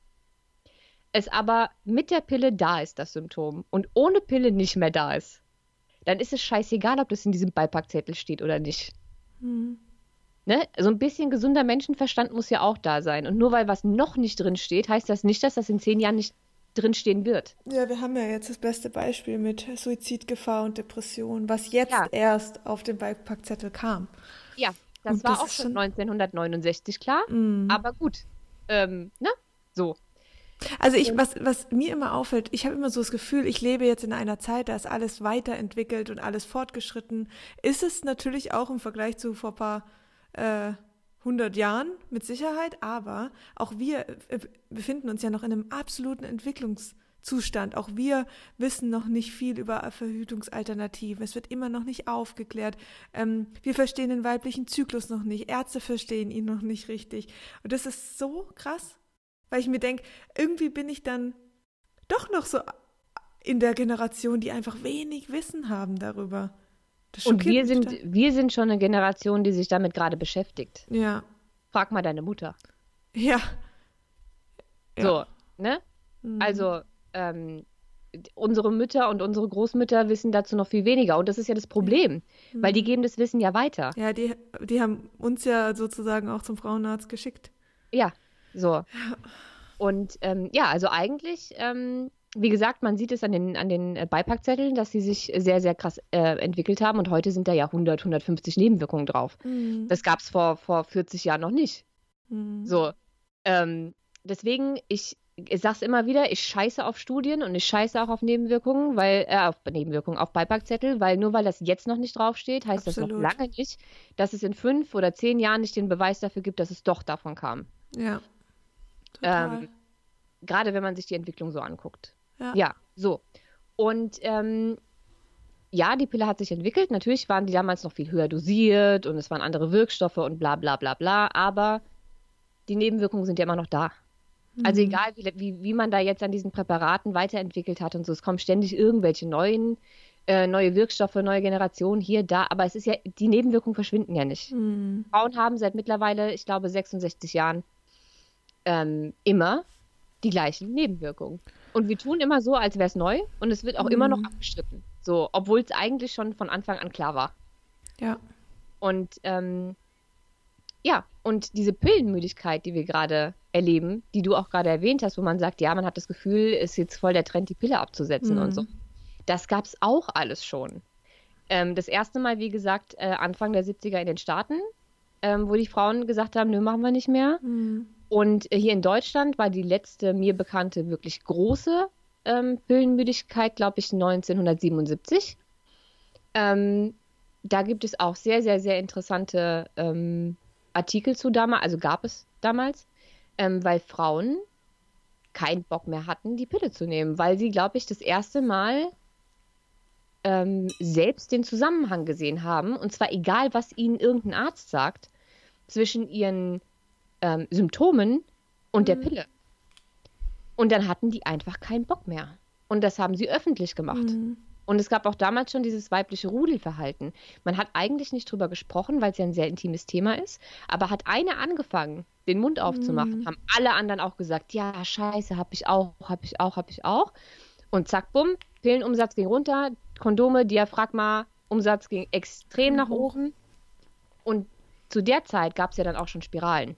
es aber mit der Pille da ist, das Symptom, und ohne Pille nicht mehr da ist, dann ist es scheißegal, ob das in diesem Beipackzettel steht oder nicht. Mhm. Ne? So ein bisschen gesunder Menschenverstand muss ja auch da sein. Und nur weil was noch nicht drin steht, heißt das nicht, dass das in zehn Jahren nicht drinstehen wird. Ja, wir haben ja jetzt das beste Beispiel mit Suizidgefahr und Depression, was jetzt ja. erst auf den Beipackzettel kam. Ja, das und war das auch schon 1969 klar. Mm. Aber gut, ähm, ne? So. Also ich, was, was mir immer auffällt, ich habe immer so das Gefühl, ich lebe jetzt in einer Zeit, da ist alles weiterentwickelt und alles fortgeschritten. Ist es natürlich auch im Vergleich zu vor ein paar äh, 100 Jahren mit Sicherheit, aber auch wir äh, befinden uns ja noch in einem absoluten Entwicklungszustand. Auch wir wissen noch nicht viel über Verhütungsalternativen. Es wird immer noch nicht aufgeklärt. Ähm, wir verstehen den weiblichen Zyklus noch nicht. Ärzte verstehen ihn noch nicht richtig. Und das ist so krass, weil ich mir denke, irgendwie bin ich dann doch noch so in der Generation, die einfach wenig Wissen haben darüber. Und wir sind, wir sind schon eine Generation, die sich damit gerade beschäftigt. Ja. Frag mal deine Mutter. Ja. So, ne? Mhm. Also, ähm, unsere Mütter und unsere Großmütter wissen dazu noch viel weniger. Und das ist ja das Problem, mhm. weil die geben das Wissen ja weiter. Ja, die, die haben uns ja sozusagen auch zum Frauenarzt geschickt. Ja, so. Ja. Und ähm, ja, also eigentlich ähm, wie gesagt, man sieht es an den, an den äh, Beipackzetteln, dass sie sich sehr, sehr krass äh, entwickelt haben und heute sind da ja 100, 150 Nebenwirkungen drauf. Mhm. Das gab es vor, vor 40 Jahren noch nicht. Mhm. So. Ähm, deswegen, ich, ich sag's immer wieder, ich scheiße auf Studien und ich scheiße auch auf Nebenwirkungen, weil, äh, auf Nebenwirkungen, auf Beipackzettel, weil nur weil das jetzt noch nicht draufsteht, heißt Absolut. das noch lange nicht, dass es in fünf oder zehn Jahren nicht den Beweis dafür gibt, dass es doch davon kam. Ja. Ähm, Gerade wenn man sich die Entwicklung so anguckt. Ja, ja so. Und ähm, ja, die Pille hat sich entwickelt. Natürlich waren die damals noch viel höher dosiert und es waren andere Wirkstoffe und bla bla bla bla, aber die Nebenwirkungen sind ja immer noch da. Mhm. Also egal, wie, wie, wie man da jetzt an diesen Präparaten weiterentwickelt hat und so, es kommen ständig irgendwelche neuen, äh, neue Wirkstoffe, neue Generationen hier, da, aber es ist ja, die Nebenwirkungen verschwinden ja nicht. Mhm. Frauen haben seit mittlerweile, ich glaube, 66 Jahren ähm, immer die gleichen Nebenwirkungen. Und wir tun immer so, als wäre es neu und es wird auch mhm. immer noch mhm. abgestritten. So, obwohl es eigentlich schon von Anfang an klar war. Ja. Und ähm, ja, und diese Pillenmüdigkeit, die wir gerade erleben, die du auch gerade erwähnt hast, wo man sagt, ja, man hat das Gefühl, ist jetzt voll der Trend, die Pille abzusetzen mhm. und so. Das gab es auch alles schon. Ähm, das erste Mal, wie gesagt, äh, Anfang der 70er in den Staaten, ähm, wo die Frauen gesagt haben, nö, machen wir nicht mehr. Mhm. Und hier in Deutschland war die letzte mir bekannte wirklich große ähm, Pillenmüdigkeit, glaube ich, 1977. Ähm, da gibt es auch sehr, sehr, sehr interessante ähm, Artikel zu damals, also gab es damals, ähm, weil Frauen keinen Bock mehr hatten, die Pille zu nehmen, weil sie, glaube ich, das erste Mal ähm, selbst den Zusammenhang gesehen haben, und zwar egal, was ihnen irgendein Arzt sagt, zwischen ihren ähm, Symptomen und mhm. der Pille. Und dann hatten die einfach keinen Bock mehr. Und das haben sie öffentlich gemacht. Mhm. Und es gab auch damals schon dieses weibliche Rudelverhalten. Man hat eigentlich nicht drüber gesprochen, weil es ja ein sehr intimes Thema ist. Aber hat eine angefangen, den Mund aufzumachen, mhm. haben alle anderen auch gesagt, ja, scheiße, hab ich auch, hab ich auch, hab ich auch. Und zack, bumm, Pillenumsatz ging runter, Kondome, Diaphragma, Umsatz ging extrem nach mhm. oben. Und zu der Zeit gab es ja dann auch schon Spiralen.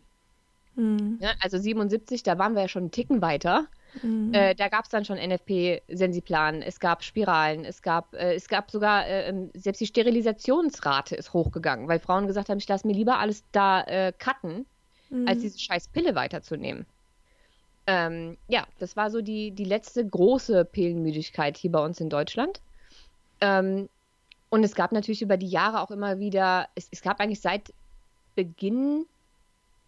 Mhm. Ja, also 77, da waren wir ja schon einen Ticken weiter. Mhm. Äh, da gab es dann schon NFP-Sensiplan, es gab Spiralen, es gab, äh, es gab sogar, äh, ähm, selbst die Sterilisationsrate ist hochgegangen, weil Frauen gesagt haben, ich lasse mir lieber alles da äh, cutten, mhm. als diese scheiß Pille weiterzunehmen. Ähm, ja, das war so die, die letzte große Pillenmüdigkeit hier bei uns in Deutschland. Ähm, Und es gab natürlich über die Jahre auch immer wieder, es, es gab eigentlich seit Beginn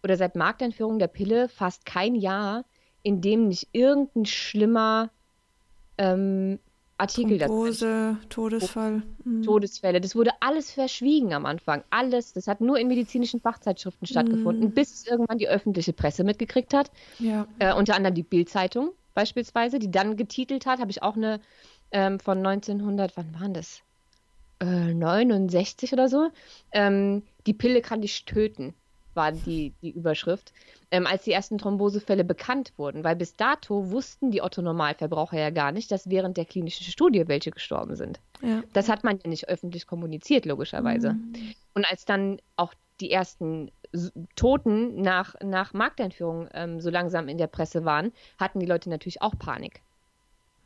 oder seit Markteinführung der Pille fast kein Jahr, in dem nicht irgendein schlimmer ähm, Artikel Thrombose, Todesfall. Mhm. Todesfälle. Das wurde alles verschwiegen am Anfang. Alles. Das hat nur in medizinischen Fachzeitschriften stattgefunden, mhm. bis es irgendwann die öffentliche Presse mitgekriegt hat. Ja. Äh, unter anderem die Bild-Zeitung beispielsweise, die dann getitelt hat, habe ich auch eine ähm, von 1900, wann waren das? Äh, 69 oder so. Ähm, die Pille kann dich töten war die, die Überschrift, ähm, als die ersten Thrombosefälle bekannt wurden, weil bis dato wussten die Otto-Normalverbraucher ja gar nicht, dass während der klinischen Studie welche gestorben sind. Ja. Das hat man ja nicht öffentlich kommuniziert, logischerweise. Mhm. Und als dann auch die ersten Toten nach, nach Markteinführung ähm, so langsam in der Presse waren, hatten die Leute natürlich auch Panik.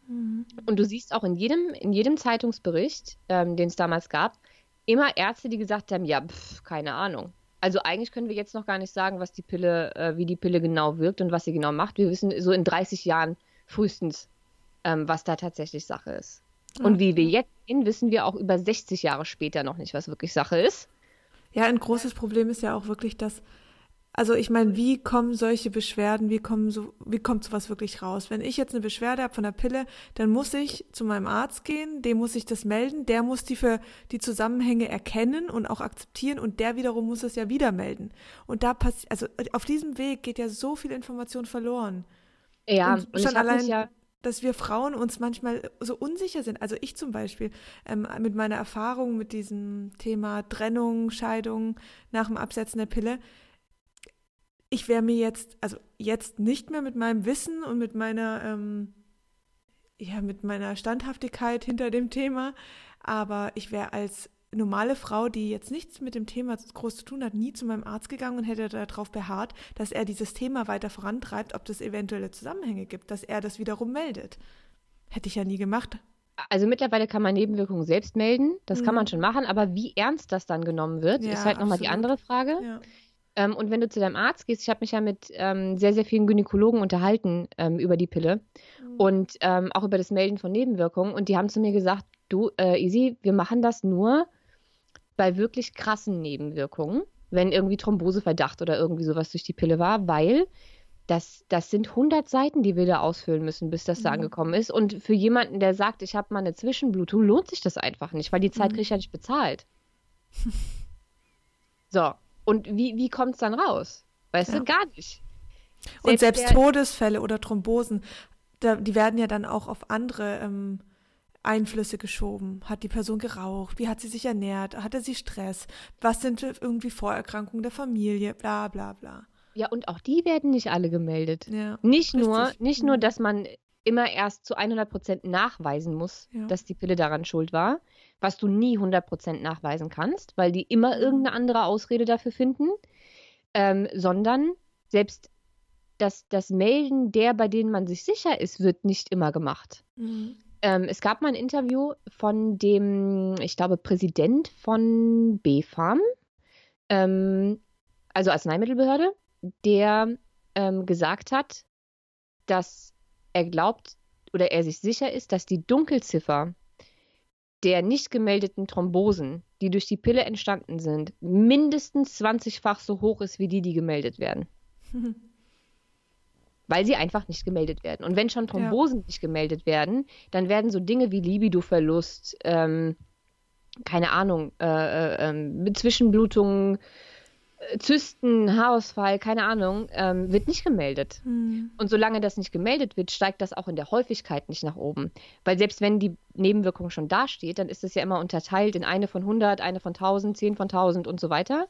Mhm. Und du siehst auch in jedem, in jedem Zeitungsbericht, ähm, den es damals gab, immer Ärzte, die gesagt haben, ja, pf, keine Ahnung. Also eigentlich können wir jetzt noch gar nicht sagen, was die Pille, äh, wie die Pille genau wirkt und was sie genau macht. Wir wissen so in 30 Jahren frühestens, ähm, was da tatsächlich Sache ist. Und okay. wie wir jetzt sehen, wissen wir auch über 60 Jahre später noch nicht, was wirklich Sache ist. Ja, ein großes Problem ist ja auch wirklich, dass also ich meine, wie kommen solche Beschwerden, wie kommen so, wie kommt sowas wirklich raus? Wenn ich jetzt eine Beschwerde habe von der Pille, dann muss ich zu meinem Arzt gehen, dem muss ich das melden, der muss die für die Zusammenhänge erkennen und auch akzeptieren und der wiederum muss es ja wieder melden. Und da passiert, also auf diesem Weg geht ja so viel Information verloren. Ja, und, und schon allein, ja dass wir Frauen uns manchmal so unsicher sind. Also ich zum Beispiel ähm, mit meiner Erfahrung mit diesem Thema Trennung, Scheidung nach dem Absetzen der Pille ich wäre mir jetzt, also jetzt nicht mehr mit meinem Wissen und mit meiner, ähm, ja, mit meiner Standhaftigkeit hinter dem Thema, aber ich wäre als normale Frau, die jetzt nichts mit dem Thema groß zu tun hat, nie zu meinem Arzt gegangen und hätte darauf beharrt, dass er dieses Thema weiter vorantreibt, ob es eventuelle Zusammenhänge gibt, dass er das wiederum meldet. Hätte ich ja nie gemacht. Also mittlerweile kann man Nebenwirkungen selbst melden, das mhm. kann man schon machen, aber wie ernst das dann genommen wird, ja, ist halt nochmal die andere Frage. Ja. Ähm, und wenn du zu deinem Arzt gehst, ich habe mich ja mit ähm, sehr, sehr vielen Gynäkologen unterhalten ähm, über die Pille mhm. und ähm, auch über das Melden von Nebenwirkungen. Und die haben zu mir gesagt, du, äh, Easy, wir machen das nur bei wirklich krassen Nebenwirkungen, wenn irgendwie Thromboseverdacht oder irgendwie sowas durch die Pille war, weil das, das sind 100 Seiten, die wir da ausfüllen müssen, bis das mhm. da angekommen ist. Und für jemanden, der sagt, ich habe mal eine Zwischenblutung, lohnt sich das einfach nicht, weil die Zeit mhm. kriege ich ja nicht bezahlt. so, und wie, wie kommt es dann raus? Weißt ja. du, gar nicht. Selbst und selbst der, Todesfälle oder Thrombosen, da, die werden ja dann auch auf andere ähm, Einflüsse geschoben. Hat die Person geraucht? Wie hat sie sich ernährt? Hatte sie Stress? Was sind irgendwie Vorerkrankungen der Familie? Bla bla bla. Ja, und auch die werden nicht alle gemeldet. Ja, nicht nur, nicht nur, mhm. dass man immer erst zu 100 Prozent nachweisen muss, ja. dass die Pille daran schuld war, was du nie 100% nachweisen kannst, weil die immer mhm. irgendeine andere Ausrede dafür finden, ähm, sondern selbst das, das Melden der, bei denen man sich sicher ist, wird nicht immer gemacht. Mhm. Ähm, es gab mal ein Interview von dem, ich glaube, Präsident von BfArM, ähm, also Arzneimittelbehörde, der ähm, gesagt hat, dass er glaubt oder er sich sicher ist, dass die Dunkelziffer der nicht gemeldeten Thrombosen, die durch die Pille entstanden sind, mindestens 20-fach so hoch ist wie die, die gemeldet werden. Weil sie einfach nicht gemeldet werden. Und wenn schon Thrombosen ja. nicht gemeldet werden, dann werden so Dinge wie Libidoverlust, ähm, keine Ahnung, äh, äh, äh, Zwischenblutungen, Zysten, Haarausfall, keine Ahnung, ähm, wird nicht gemeldet. Mhm. Und solange das nicht gemeldet wird, steigt das auch in der Häufigkeit nicht nach oben. Weil selbst wenn die Nebenwirkung schon dasteht, dann ist es ja immer unterteilt in eine von 100, eine von 1000, 10 von 1000 und so weiter.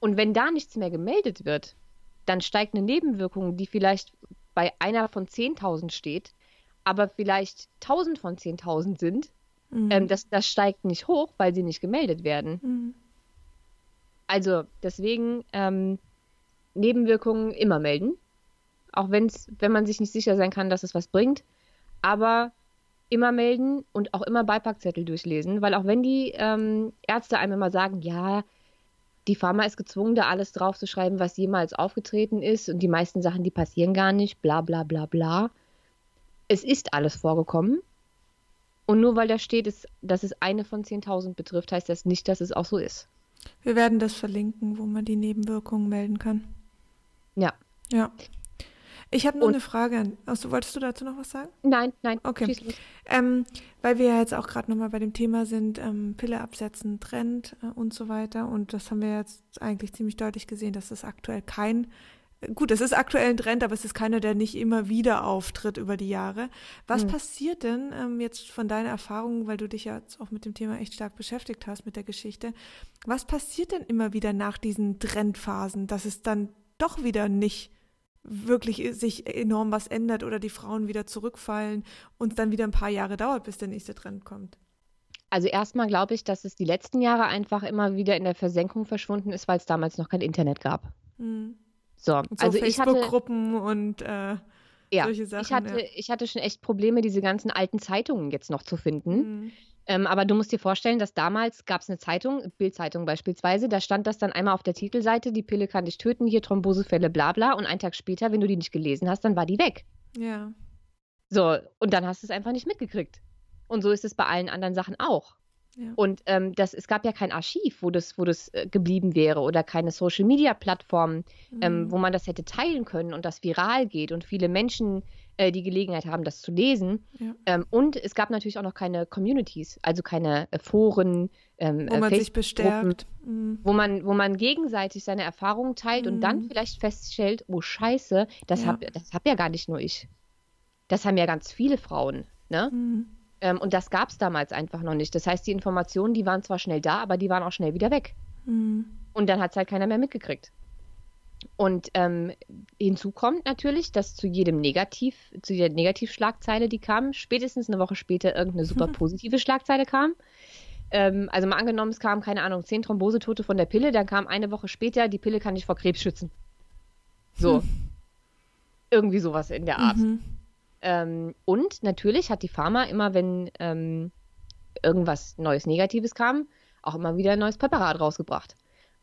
Und wenn da nichts mehr gemeldet wird, dann steigt eine Nebenwirkung, die vielleicht bei einer von 10.000 steht, aber vielleicht 1000 von 10.000 sind, mhm. ähm, das, das steigt nicht hoch, weil sie nicht gemeldet werden. Mhm. Also deswegen ähm, Nebenwirkungen immer melden. Auch wenn's, wenn man sich nicht sicher sein kann, dass es was bringt. Aber immer melden und auch immer Beipackzettel durchlesen, weil auch wenn die ähm, Ärzte einem immer sagen, ja, die Pharma ist gezwungen, da alles draufzuschreiben, was jemals aufgetreten ist und die meisten Sachen, die passieren gar nicht, bla bla bla bla. Es ist alles vorgekommen. Und nur weil da steht, dass es eine von 10.000 betrifft, heißt das nicht, dass es auch so ist. Wir werden das verlinken, wo man die Nebenwirkungen melden kann. Ja. Ja. Ich habe nur Und, eine Frage. Achso, wolltest du dazu noch was sagen? Nein, nein. Okay. Ähm, weil wir ja jetzt auch gerade nochmal bei dem Thema sind, ähm, Pille absetzen, Trend äh, und so weiter. Und das haben wir jetzt eigentlich ziemlich deutlich gesehen, dass das aktuell kein Gut, es ist aktuell ein Trend, aber es ist keiner, der nicht immer wieder auftritt über die Jahre. Was mhm. passiert denn ähm, jetzt von deiner Erfahrung, weil du dich ja auch mit dem Thema echt stark beschäftigt hast, mit der Geschichte, was passiert denn immer wieder nach diesen Trendphasen, dass es dann doch wieder nicht wirklich sich enorm was ändert oder die Frauen wieder zurückfallen und dann wieder ein paar Jahre dauert, bis der nächste Trend kommt? Also erstmal glaube ich, dass es die letzten Jahre einfach immer wieder in der Versenkung verschwunden ist, weil es damals noch kein Internet gab. Mhm. So, so also Facebook-Gruppen und äh, ja, solche Sachen. Ich hatte, ja. ich hatte schon echt Probleme, diese ganzen alten Zeitungen jetzt noch zu finden. Mhm. Ähm, aber du musst dir vorstellen, dass damals gab es eine Zeitung, Bildzeitung beispielsweise, da stand das dann einmal auf der Titelseite, die Pille kann dich töten, hier Thrombosefälle, bla bla. Und einen Tag später, wenn du die nicht gelesen hast, dann war die weg. Ja. So, und dann hast du es einfach nicht mitgekriegt. Und so ist es bei allen anderen Sachen auch. Ja. Und ähm, das, es gab ja kein Archiv, wo das, wo das äh, geblieben wäre oder keine Social-Media-Plattform, ähm, mhm. ähm, wo man das hätte teilen können und das viral geht und viele Menschen äh, die Gelegenheit haben, das zu lesen. Ja. Ähm, und es gab natürlich auch noch keine Communities, also keine äh, Foren, ähm, wo man sich bestärkt, mhm. wo man, wo man gegenseitig seine Erfahrungen teilt mhm. und dann mhm. vielleicht feststellt, oh Scheiße, das ja. habe das hab ja gar nicht nur ich. Das haben ja ganz viele Frauen. Ne? Mhm. Ähm, und das gab es damals einfach noch nicht. Das heißt, die Informationen, die waren zwar schnell da, aber die waren auch schnell wieder weg. Mhm. Und dann hat es halt keiner mehr mitgekriegt. Und ähm, hinzu kommt natürlich, dass zu jedem Negativ, zu jeder Negativschlagzeile, die kam, spätestens eine Woche später irgendeine super positive Schlagzeile kam. Ähm, also mal angenommen, es kam, keine Ahnung, zehn Thrombosetote von der Pille, dann kam eine Woche später, die Pille kann dich vor Krebs schützen. So. Irgendwie sowas in der Art. Mhm. Ähm, und natürlich hat die Pharma immer, wenn ähm, irgendwas Neues Negatives kam, auch immer wieder ein neues Präparat rausgebracht.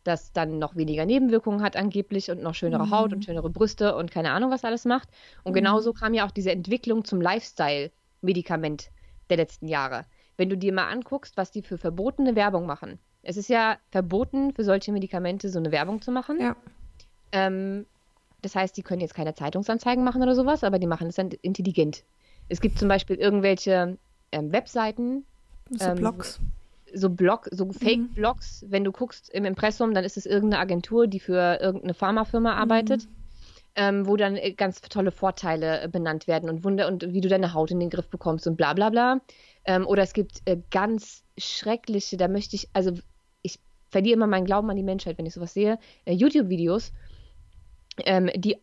Das dann noch weniger Nebenwirkungen hat angeblich und noch schönere mhm. Haut und schönere Brüste und keine Ahnung, was alles macht. Und mhm. genauso kam ja auch diese Entwicklung zum Lifestyle-Medikament der letzten Jahre. Wenn du dir mal anguckst, was die für verbotene Werbung machen. Es ist ja verboten, für solche Medikamente so eine Werbung zu machen. Ja. Ähm, das heißt, die können jetzt keine Zeitungsanzeigen machen oder sowas, aber die machen es dann intelligent. Es gibt zum Beispiel irgendwelche ähm, Webseiten. So ähm, Blogs. So Blog, so mhm. Fake-Blogs. Wenn du guckst im Impressum, dann ist es irgendeine Agentur, die für irgendeine Pharmafirma arbeitet. Mhm. Ähm, wo dann äh, ganz tolle Vorteile äh, benannt werden und Wunder und wie du deine Haut in den Griff bekommst und bla bla bla. Ähm, oder es gibt äh, ganz schreckliche, da möchte ich, also ich verliere immer meinen Glauben an die Menschheit, wenn ich sowas sehe, äh, YouTube-Videos, ähm, die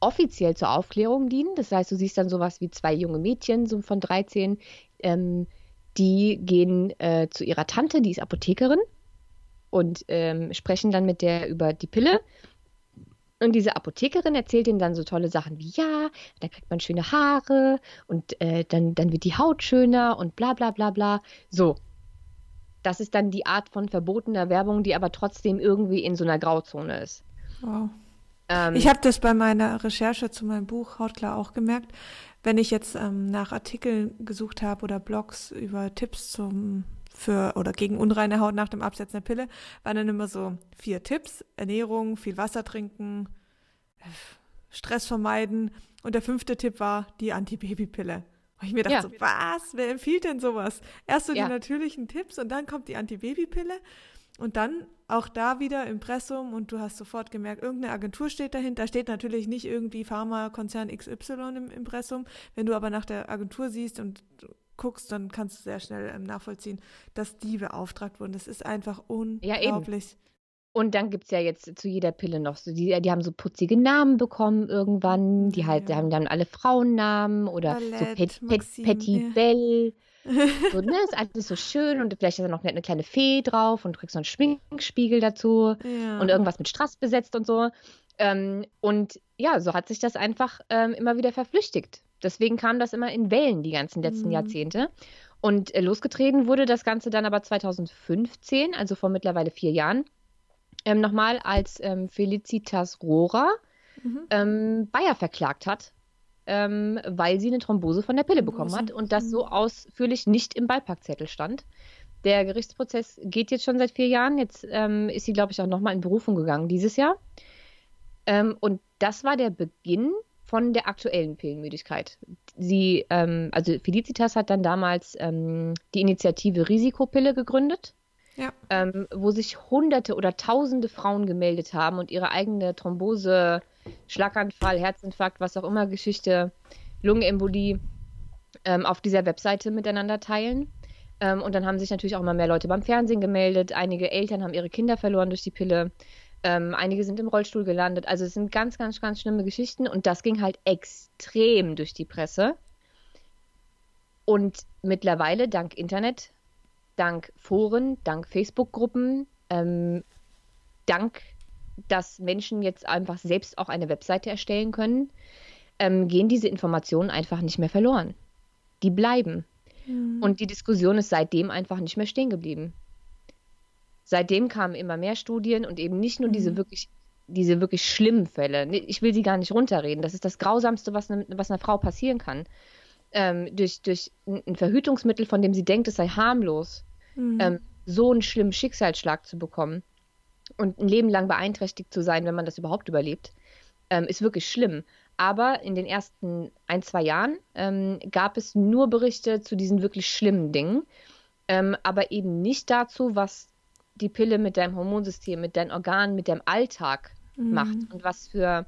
offiziell zur Aufklärung dienen. Das heißt, du siehst dann sowas wie zwei junge Mädchen, so von 13, ähm, die gehen äh, zu ihrer Tante, die ist Apothekerin, und ähm, sprechen dann mit der über die Pille. Und diese Apothekerin erzählt ihnen dann so tolle Sachen wie, ja, da kriegt man schöne Haare und äh, dann, dann wird die Haut schöner und bla bla bla bla. So. Das ist dann die Art von verbotener Werbung, die aber trotzdem irgendwie in so einer Grauzone ist. Wow. Ähm, ich habe das bei meiner Recherche zu meinem Buch Hautklar auch gemerkt. Wenn ich jetzt ähm, nach Artikeln gesucht habe oder Blogs über Tipps zum für oder gegen unreine Haut nach dem Absetzen der Pille, waren dann immer so vier Tipps: Ernährung, viel Wasser trinken, Stress vermeiden. Und der fünfte Tipp war die Antibabypille. Und ich mir dachte ja. so, was? Wer empfiehlt denn sowas? Erst so ja. die natürlichen Tipps und dann kommt die Antibabypille. Und dann auch da wieder Impressum und du hast sofort gemerkt, irgendeine Agentur steht dahinter. Da steht natürlich nicht irgendwie Pharmakonzern XY im Impressum. Wenn du aber nach der Agentur siehst und guckst, dann kannst du sehr schnell ähm, nachvollziehen, dass die beauftragt wurden. Das ist einfach unglaublich. Ja, und dann gibt es ja jetzt zu jeder Pille noch so, die, die haben so putzige Namen bekommen irgendwann, die halt, ja. haben dann alle Frauennamen oder Ballett, so Pet, Pet, Petit ja. Belle so, ne, ist alles so schön und vielleicht ist da noch eine kleine Fee drauf und du kriegst so einen Schminkspiegel dazu ja. und irgendwas mit Strass besetzt und so. Ähm, und ja, so hat sich das einfach ähm, immer wieder verflüchtigt. Deswegen kam das immer in Wellen die ganzen letzten mhm. Jahrzehnte. Und äh, losgetreten wurde das Ganze dann aber 2015, also vor mittlerweile vier Jahren, ähm, nochmal als ähm, Felicitas Rohrer mhm. Ähm, Bayer verklagt hat ähm, weil sie eine Thrombose von der Pille bekommen hat und das so mhm. ausführlich nicht im Beipackzettel stand. Der Gerichtsprozess geht jetzt schon seit vier Jahren. Jetzt ähm, ist sie, glaube ich, auch nochmal in Berufung gegangen dieses Jahr. Ähm, und das war der Beginn von der aktuellen Pillenmüdigkeit. Sie, ähm, also Felicitas hat dann damals ähm, die Initiative Risikopille gegründet, ja. ähm, wo sich Hunderte oder Tausende Frauen gemeldet haben und ihre eigene Thrombose, Schlaganfall, Herzinfarkt, was auch immer, Geschichte, Lungenembolie ähm, auf dieser Webseite miteinander teilen. Ähm, und dann haben sich natürlich auch immer mehr Leute beim Fernsehen gemeldet. Einige Eltern haben ihre Kinder verloren durch die Pille. Ähm, einige sind im Rollstuhl gelandet. Also es sind ganz, ganz, ganz schlimme Geschichten und das ging halt extrem durch die Presse. Und mittlerweile, dank Internet, dank Foren, dank Facebook-Gruppen, ähm, dank, dass Menschen jetzt einfach selbst auch eine Webseite erstellen können, ähm, gehen diese Informationen einfach nicht mehr verloren. Die bleiben. Mhm. Und die Diskussion ist seitdem einfach nicht mehr stehen geblieben seitdem kamen immer mehr Studien und eben nicht nur mhm. diese wirklich diese wirklich schlimmen Fälle. Ich will sie gar nicht runterreden. Das ist das Grausamste, was, ne, was einer Frau passieren kann. Ähm, durch, durch ein Verhütungsmittel, von dem sie denkt, es sei harmlos, mhm. ähm, so einen schlimmen Schicksalsschlag zu bekommen und ein Leben lang beeinträchtigt zu sein, wenn man das überhaupt überlebt, ähm, ist wirklich schlimm. Aber in den ersten ein, zwei Jahren ähm, gab es nur Berichte zu diesen wirklich schlimmen Dingen, ähm, aber eben nicht dazu, was die Pille mit deinem Hormonsystem, mit deinen Organen, mit deinem Alltag mhm. macht und was für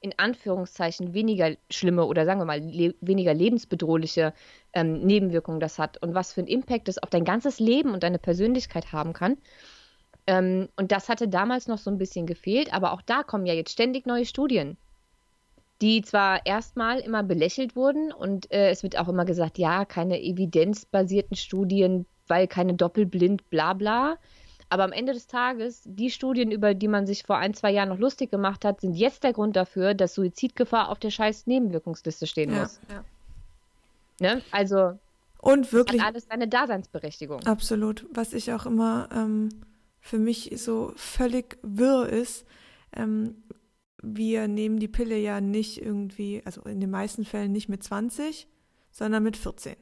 in Anführungszeichen weniger schlimme oder sagen wir mal le weniger lebensbedrohliche ähm, Nebenwirkungen das hat und was für einen Impact das auf dein ganzes Leben und deine Persönlichkeit haben kann. Ähm, und das hatte damals noch so ein bisschen gefehlt, aber auch da kommen ja jetzt ständig neue Studien, die zwar erstmal immer belächelt wurden und äh, es wird auch immer gesagt, ja, keine evidenzbasierten Studien, weil keine doppelblind, bla bla. Aber am Ende des Tages, die Studien, über die man sich vor ein, zwei Jahren noch lustig gemacht hat, sind jetzt der Grund dafür, dass Suizidgefahr auf der scheiß Nebenwirkungsliste stehen ja, muss. Ja. Ne? Also und wirklich hat alles seine Daseinsberechtigung. Absolut. Was ich auch immer ähm, für mich so völlig wirr ist, ähm, wir nehmen die Pille ja nicht irgendwie, also in den meisten Fällen nicht mit 20, sondern mit 14.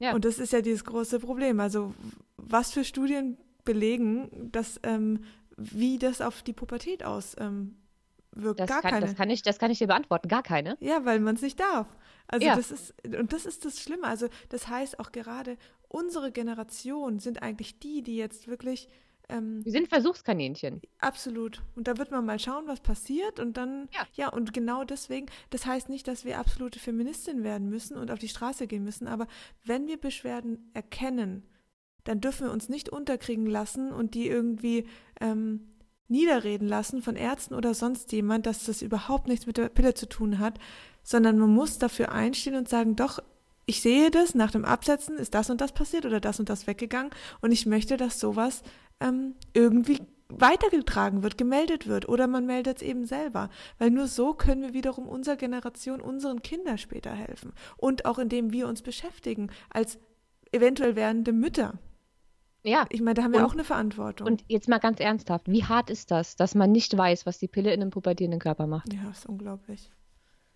Ja. Und das ist ja dieses große Problem. Also was für Studien belegen, dass ähm, wie das auf die Pubertät aus ähm, wirkt. Das gar kann, keine. Das kann, ich, das kann ich dir beantworten, gar keine. Ja, weil man es nicht darf. Also ja. das ist, und das ist das Schlimme. Also das heißt auch gerade, unsere Generation sind eigentlich die, die jetzt wirklich ähm, wir sind Versuchskaninchen. Absolut. Und da wird man mal schauen, was passiert. Und dann, ja. ja, und genau deswegen, das heißt nicht, dass wir absolute Feministin werden müssen und auf die Straße gehen müssen, aber wenn wir Beschwerden erkennen, dann dürfen wir uns nicht unterkriegen lassen und die irgendwie ähm, niederreden lassen von Ärzten oder sonst jemand, dass das überhaupt nichts mit der Pille zu tun hat, sondern man muss dafür einstehen und sagen, doch, ich sehe das, nach dem Absetzen ist das und das passiert oder das und das weggegangen und ich möchte, dass sowas ähm, irgendwie weitergetragen wird, gemeldet wird oder man meldet es eben selber, weil nur so können wir wiederum unserer Generation, unseren Kindern später helfen und auch indem wir uns beschäftigen als eventuell werdende Mütter. Ja. Ich meine, da haben wir und, auch eine Verantwortung. Und jetzt mal ganz ernsthaft, wie hart ist das, dass man nicht weiß, was die Pille in einem pubertierenden Körper macht? Ja, ist unglaublich.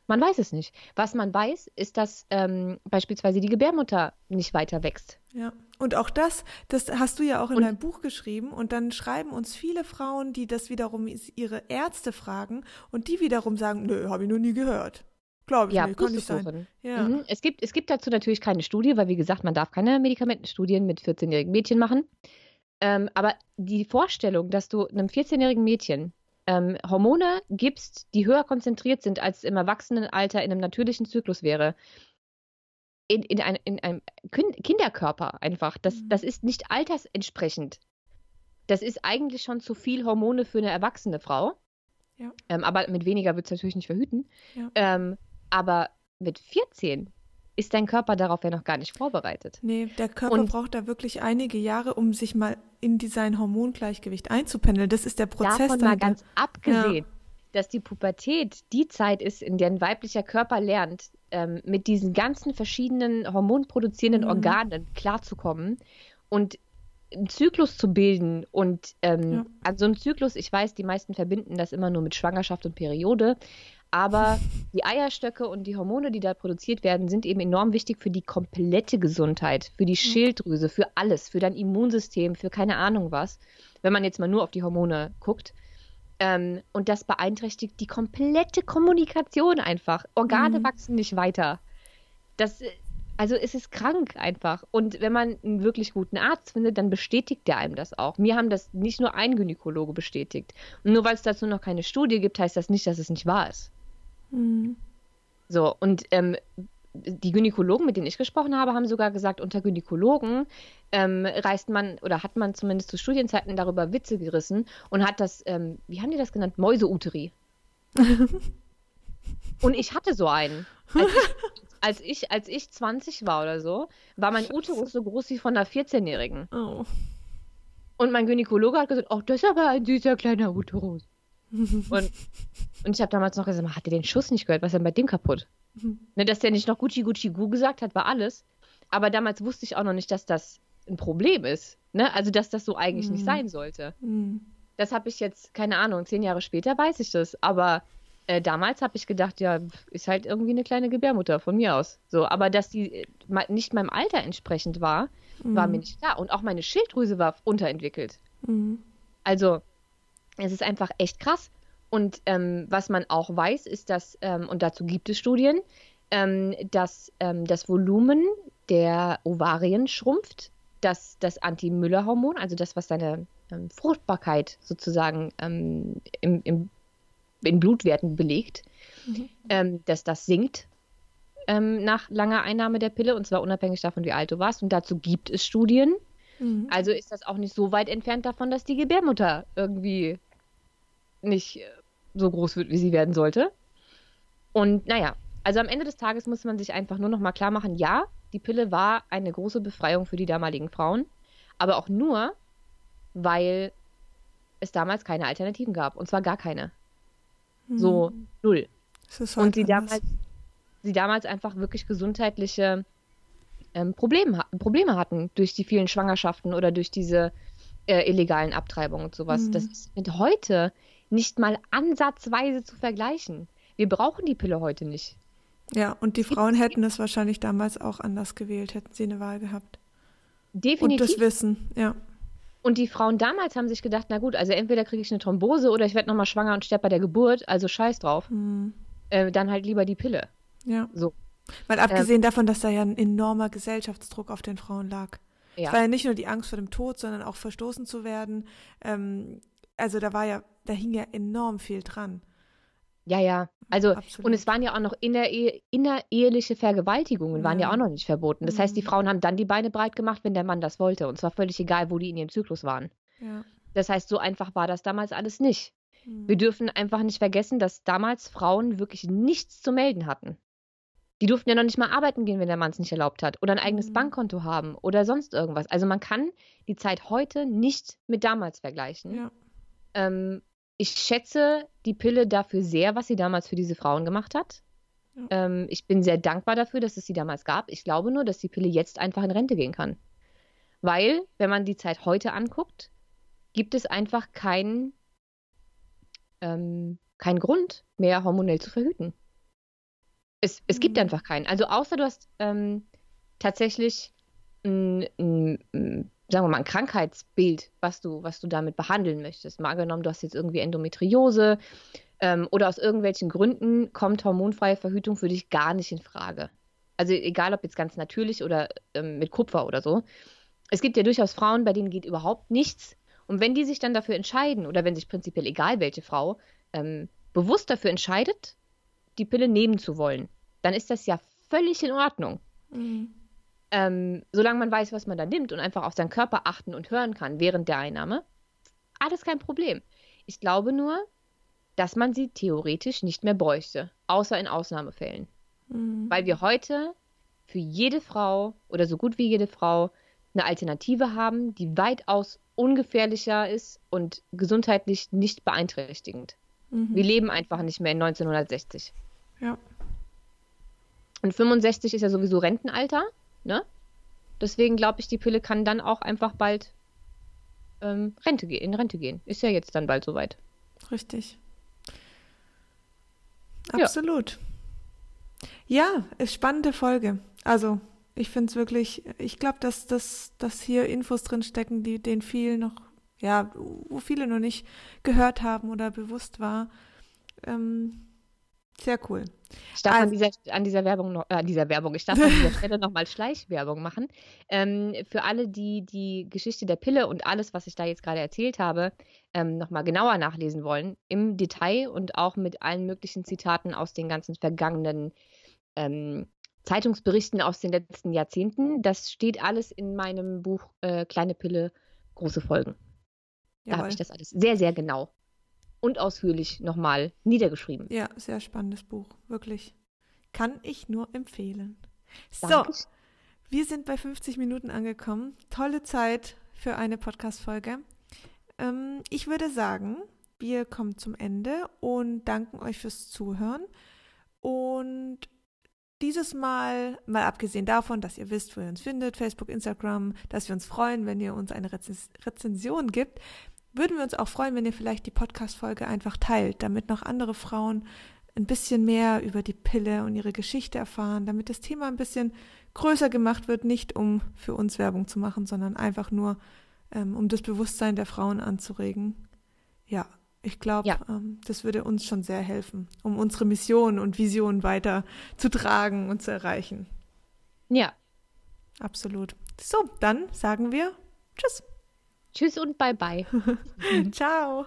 Man weiß es nicht. Was man weiß, ist, dass ähm, beispielsweise die Gebärmutter nicht weiter wächst. Ja, und auch das, das hast du ja auch in und, deinem Buch geschrieben. Und dann schreiben uns viele Frauen, die das wiederum ihre Ärzte fragen und die wiederum sagen, nö, habe ich noch nie gehört. Glaube ich ja, nicht, kann nicht sein. Ja. Mhm. Es, gibt, es gibt dazu natürlich keine Studie, weil wie gesagt, man darf keine Medikamentenstudien mit 14-jährigen Mädchen machen. Ähm, aber die Vorstellung, dass du einem 14-jährigen Mädchen ähm, Hormone gibst, die höher konzentriert sind, als im Erwachsenenalter in einem natürlichen Zyklus wäre, in, in, ein, in einem Kinderkörper einfach, das, mhm. das ist nicht altersentsprechend. Das ist eigentlich schon zu viel Hormone für eine erwachsene Frau. Ja. Ähm, aber mit weniger wird es natürlich nicht verhüten. Ja. Ähm, aber mit 14 ist dein Körper darauf ja noch gar nicht vorbereitet. Nee, der Körper und braucht da wirklich einige Jahre, um sich mal in sein Hormongleichgewicht einzupendeln. Das ist der Prozess. Davon mal ganz abgesehen, ja. dass die Pubertät die Zeit ist, in der ein weiblicher Körper lernt, ähm, mit diesen ganzen verschiedenen hormonproduzierenden mhm. Organen klarzukommen und einen Zyklus zu bilden und ähm, ja. an so einem Zyklus, ich weiß, die meisten verbinden das immer nur mit Schwangerschaft und Periode, Aber die Eierstöcke und die Hormone, die da produziert werden, sind eben enorm wichtig für die komplette Gesundheit, für die Schilddrüse, für alles, für dein Immunsystem, für keine Ahnung was, wenn man jetzt mal nur auf die Hormone guckt. Ähm, und das beeinträchtigt die komplette Kommunikation einfach. Organe mhm. wachsen nicht weiter. Das, also es ist krank einfach. Und wenn man einen wirklich guten Arzt findet, dann bestätigt der einem das auch. Mir haben das nicht nur ein Gynäkologe bestätigt. Und nur weil es dazu noch keine Studie gibt, heißt das nicht, dass es nicht wahr ist. Mhm. So, und ähm, die Gynäkologen, mit denen ich gesprochen habe, haben sogar gesagt, unter Gynäkologen ähm, reist man oder hat man zumindest zu Studienzeiten darüber Witze gerissen und hat das, ähm, wie haben die das genannt? Mäuseuteri. und ich hatte so einen. Als ich, als ich, als ich 20 war oder so, war mein Scheiße. Uterus so groß wie von einer 14-Jährigen. Oh. Und mein Gynäkologe hat gesagt, oh, das ist aber ein süßer kleiner Uterus. und, und ich habe damals noch gesagt, hat er den Schuss nicht gehört? Was ist denn bei dem kaputt? Mhm. Ne, dass der nicht noch Gucci Gucci Gu gesagt hat, war alles. Aber damals wusste ich auch noch nicht, dass das ein Problem ist. Ne? Also, dass das so eigentlich mhm. nicht sein sollte. Mhm. Das habe ich jetzt, keine Ahnung, zehn Jahre später weiß ich das. Aber äh, damals habe ich gedacht, ja, ist halt irgendwie eine kleine Gebärmutter von mir aus. So, aber dass die äh, nicht meinem Alter entsprechend war, war mir mhm. nicht klar. Und auch meine Schilddrüse war unterentwickelt. Mhm. Also, es ist einfach echt krass. Und ähm, was man auch weiß, ist, dass, ähm, und dazu gibt es Studien, ähm, dass ähm, das Volumen der Ovarien schrumpft, dass das Anti-Müller-Hormon, also das, was deine ähm, Fruchtbarkeit sozusagen im, im, in Blutwerten belegt, mhm. dass das sinkt nach langer Einnahme der Pille, und zwar unabhängig davon, wie alt du warst. Und dazu gibt es Studien. Mhm. Also ist das auch nicht so weit entfernt davon, dass die Gebärmutter irgendwie nicht äh, so groß wird, wie sie werden sollte. Und naja, also am Ende des Tages muss man sich einfach nur noch mal klar machen, ja, die Pille war eine große Befreiung für die damaligen Frauen, aber auch nur, weil es damals keine Alternativen gab. Und zwar gar keine. Hm. So null. Halt und sie damals, sie damals einfach wirklich gesundheitliche ähm, Probleme, Probleme hatten durch die vielen Schwangerschaften oder durch diese äh, illegalen Abtreibungen und sowas. Hm. Das ist mit heute nicht mal ansatzweise zu vergleichen. Wir brauchen die Pille heute nicht. Ja, und die Frauen hätten das wahrscheinlich damals auch anders gewählt, hätten sie eine Wahl gehabt. Definitiv. Und das Wissen, ja. Und die Frauen damals haben sich gedacht, na gut, also entweder kriege ich eine Thrombose oder ich werde nochmal schwanger und sterbe bei der Geburt, also scheiß drauf. Mhm. Äh, dann halt lieber die Pille. Ja. So. Weil abgesehen ähm, davon, dass da ja ein enormer Gesellschaftsdruck auf den Frauen lag. Ja. Es war ja nicht nur die Angst vor dem Tod, sondern auch verstoßen zu werden. Ähm, also da war ja da hing ja enorm viel dran. Ja, ja. Also, Absolut. und es waren ja auch noch inner innereheliche Vergewaltigungen, ja. waren ja auch noch nicht verboten. Das mhm. heißt, die mhm. Frauen haben dann die Beine breit gemacht, wenn der Mann das wollte. Und zwar völlig egal, wo die in ihrem Zyklus waren. Ja. Das heißt, so einfach war das damals alles nicht. Mhm. Wir dürfen einfach nicht vergessen, dass damals Frauen wirklich nichts zu melden hatten. Die durften ja noch nicht mal arbeiten gehen, wenn der Mann es nicht erlaubt hat. Oder ein eigenes mhm. Bankkonto haben oder sonst irgendwas. Also man kann die Zeit heute nicht mit damals vergleichen. Ja. Ähm, ich schätze die Pille dafür sehr, was sie damals für diese Frauen gemacht hat. Ja. Ähm, ich bin sehr dankbar dafür, dass es sie damals gab. Ich glaube nur, dass die Pille jetzt einfach in Rente gehen kann. Weil, wenn man die Zeit heute anguckt, gibt es einfach keinen ähm, kein Grund mehr, hormonell zu verhüten. Es, es mhm. gibt einfach keinen. Also außer du hast ähm, tatsächlich ein, sagen wir mal, ein Krankheitsbild, was du, was du damit behandeln möchtest. Mal angenommen, du hast jetzt irgendwie Endometriose ähm, oder aus irgendwelchen Gründen kommt hormonfreie Verhütung für dich gar nicht in Frage. Also egal, ob jetzt ganz natürlich oder ähm, mit Kupfer oder so. Es gibt ja durchaus Frauen, bei denen geht überhaupt nichts. Und wenn die sich dann dafür entscheiden, oder wenn sich prinzipiell egal welche Frau ähm, bewusst dafür entscheidet, die Pille nehmen zu wollen, dann ist das ja völlig in Ordnung. Mhm ähm, solange man weiß, was man da nimmt und einfach auf seinen Körper achten und hören kann während der Einnahme, alles kein Problem. Ich glaube nur, dass man sie theoretisch nicht mehr bräuchte, außer in Ausnahmefällen. Mhm. Weil wir heute für jede Frau oder so gut wie jede Frau eine Alternative haben, die weitaus ungefährlicher ist und gesundheitlich nicht beeinträchtigend. Mhm. Wir leben einfach nicht mehr in 1960. Ja. Und 65 ist ja sowieso Rentenalter. Ne? Deswegen glaube ich, die Pille kann dann auch einfach bald ähm, Rente in Rente gehen. Ist ja jetzt dann bald soweit. Richtig. Absolut. Ja, ja spannende Folge. Also, ich finde es wirklich, ich glaube, dass, dass, dass hier Infos drin stecken, die den vielen noch, ja, wo viele noch nicht gehört haben oder bewusst war. Ähm, sehr cool. Ich darf also, an, dieser, an dieser Werbung noch, äh, an dieser Werbung, ich darf an dieser Stelle nochmal Schleichwerbung machen. Ähm, für alle, die die Geschichte der Pille und alles, was ich da jetzt gerade erzählt habe, ähm, nochmal genauer nachlesen wollen, im Detail und auch mit allen möglichen Zitaten aus den ganzen vergangenen ähm, Zeitungsberichten aus den letzten Jahrzehnten. Das steht alles in meinem Buch äh, Kleine Pille, große Folgen. Da habe ich das alles sehr, sehr genau und ausführlich nochmal niedergeschrieben. Ja, sehr spannendes Buch, wirklich. Kann ich nur empfehlen. Danke. So, wir sind bei 50 Minuten angekommen. Tolle Zeit für eine Podcast-Folge. Ähm, ich würde sagen, wir kommen zum Ende und danken euch fürs Zuhören. Und dieses Mal, mal abgesehen davon, dass ihr wisst, wo ihr uns findet, Facebook, Instagram, dass wir uns freuen, wenn ihr uns eine Rezens Rezension gibt, würden wir uns auch freuen, wenn ihr vielleicht die Podcast-Folge einfach teilt, damit noch andere Frauen ein bisschen mehr über die Pille und ihre Geschichte erfahren, damit das Thema ein bisschen größer gemacht wird, nicht um für uns Werbung zu machen, sondern einfach nur, ähm, um das Bewusstsein der Frauen anzuregen. Ja, ich glaube, ja. ähm, das würde uns schon sehr helfen, um unsere Mission und Vision weiter zu tragen und zu erreichen. Ja. Absolut. So, dann sagen wir Tschüss. Tschüss und bye bye. Ciao.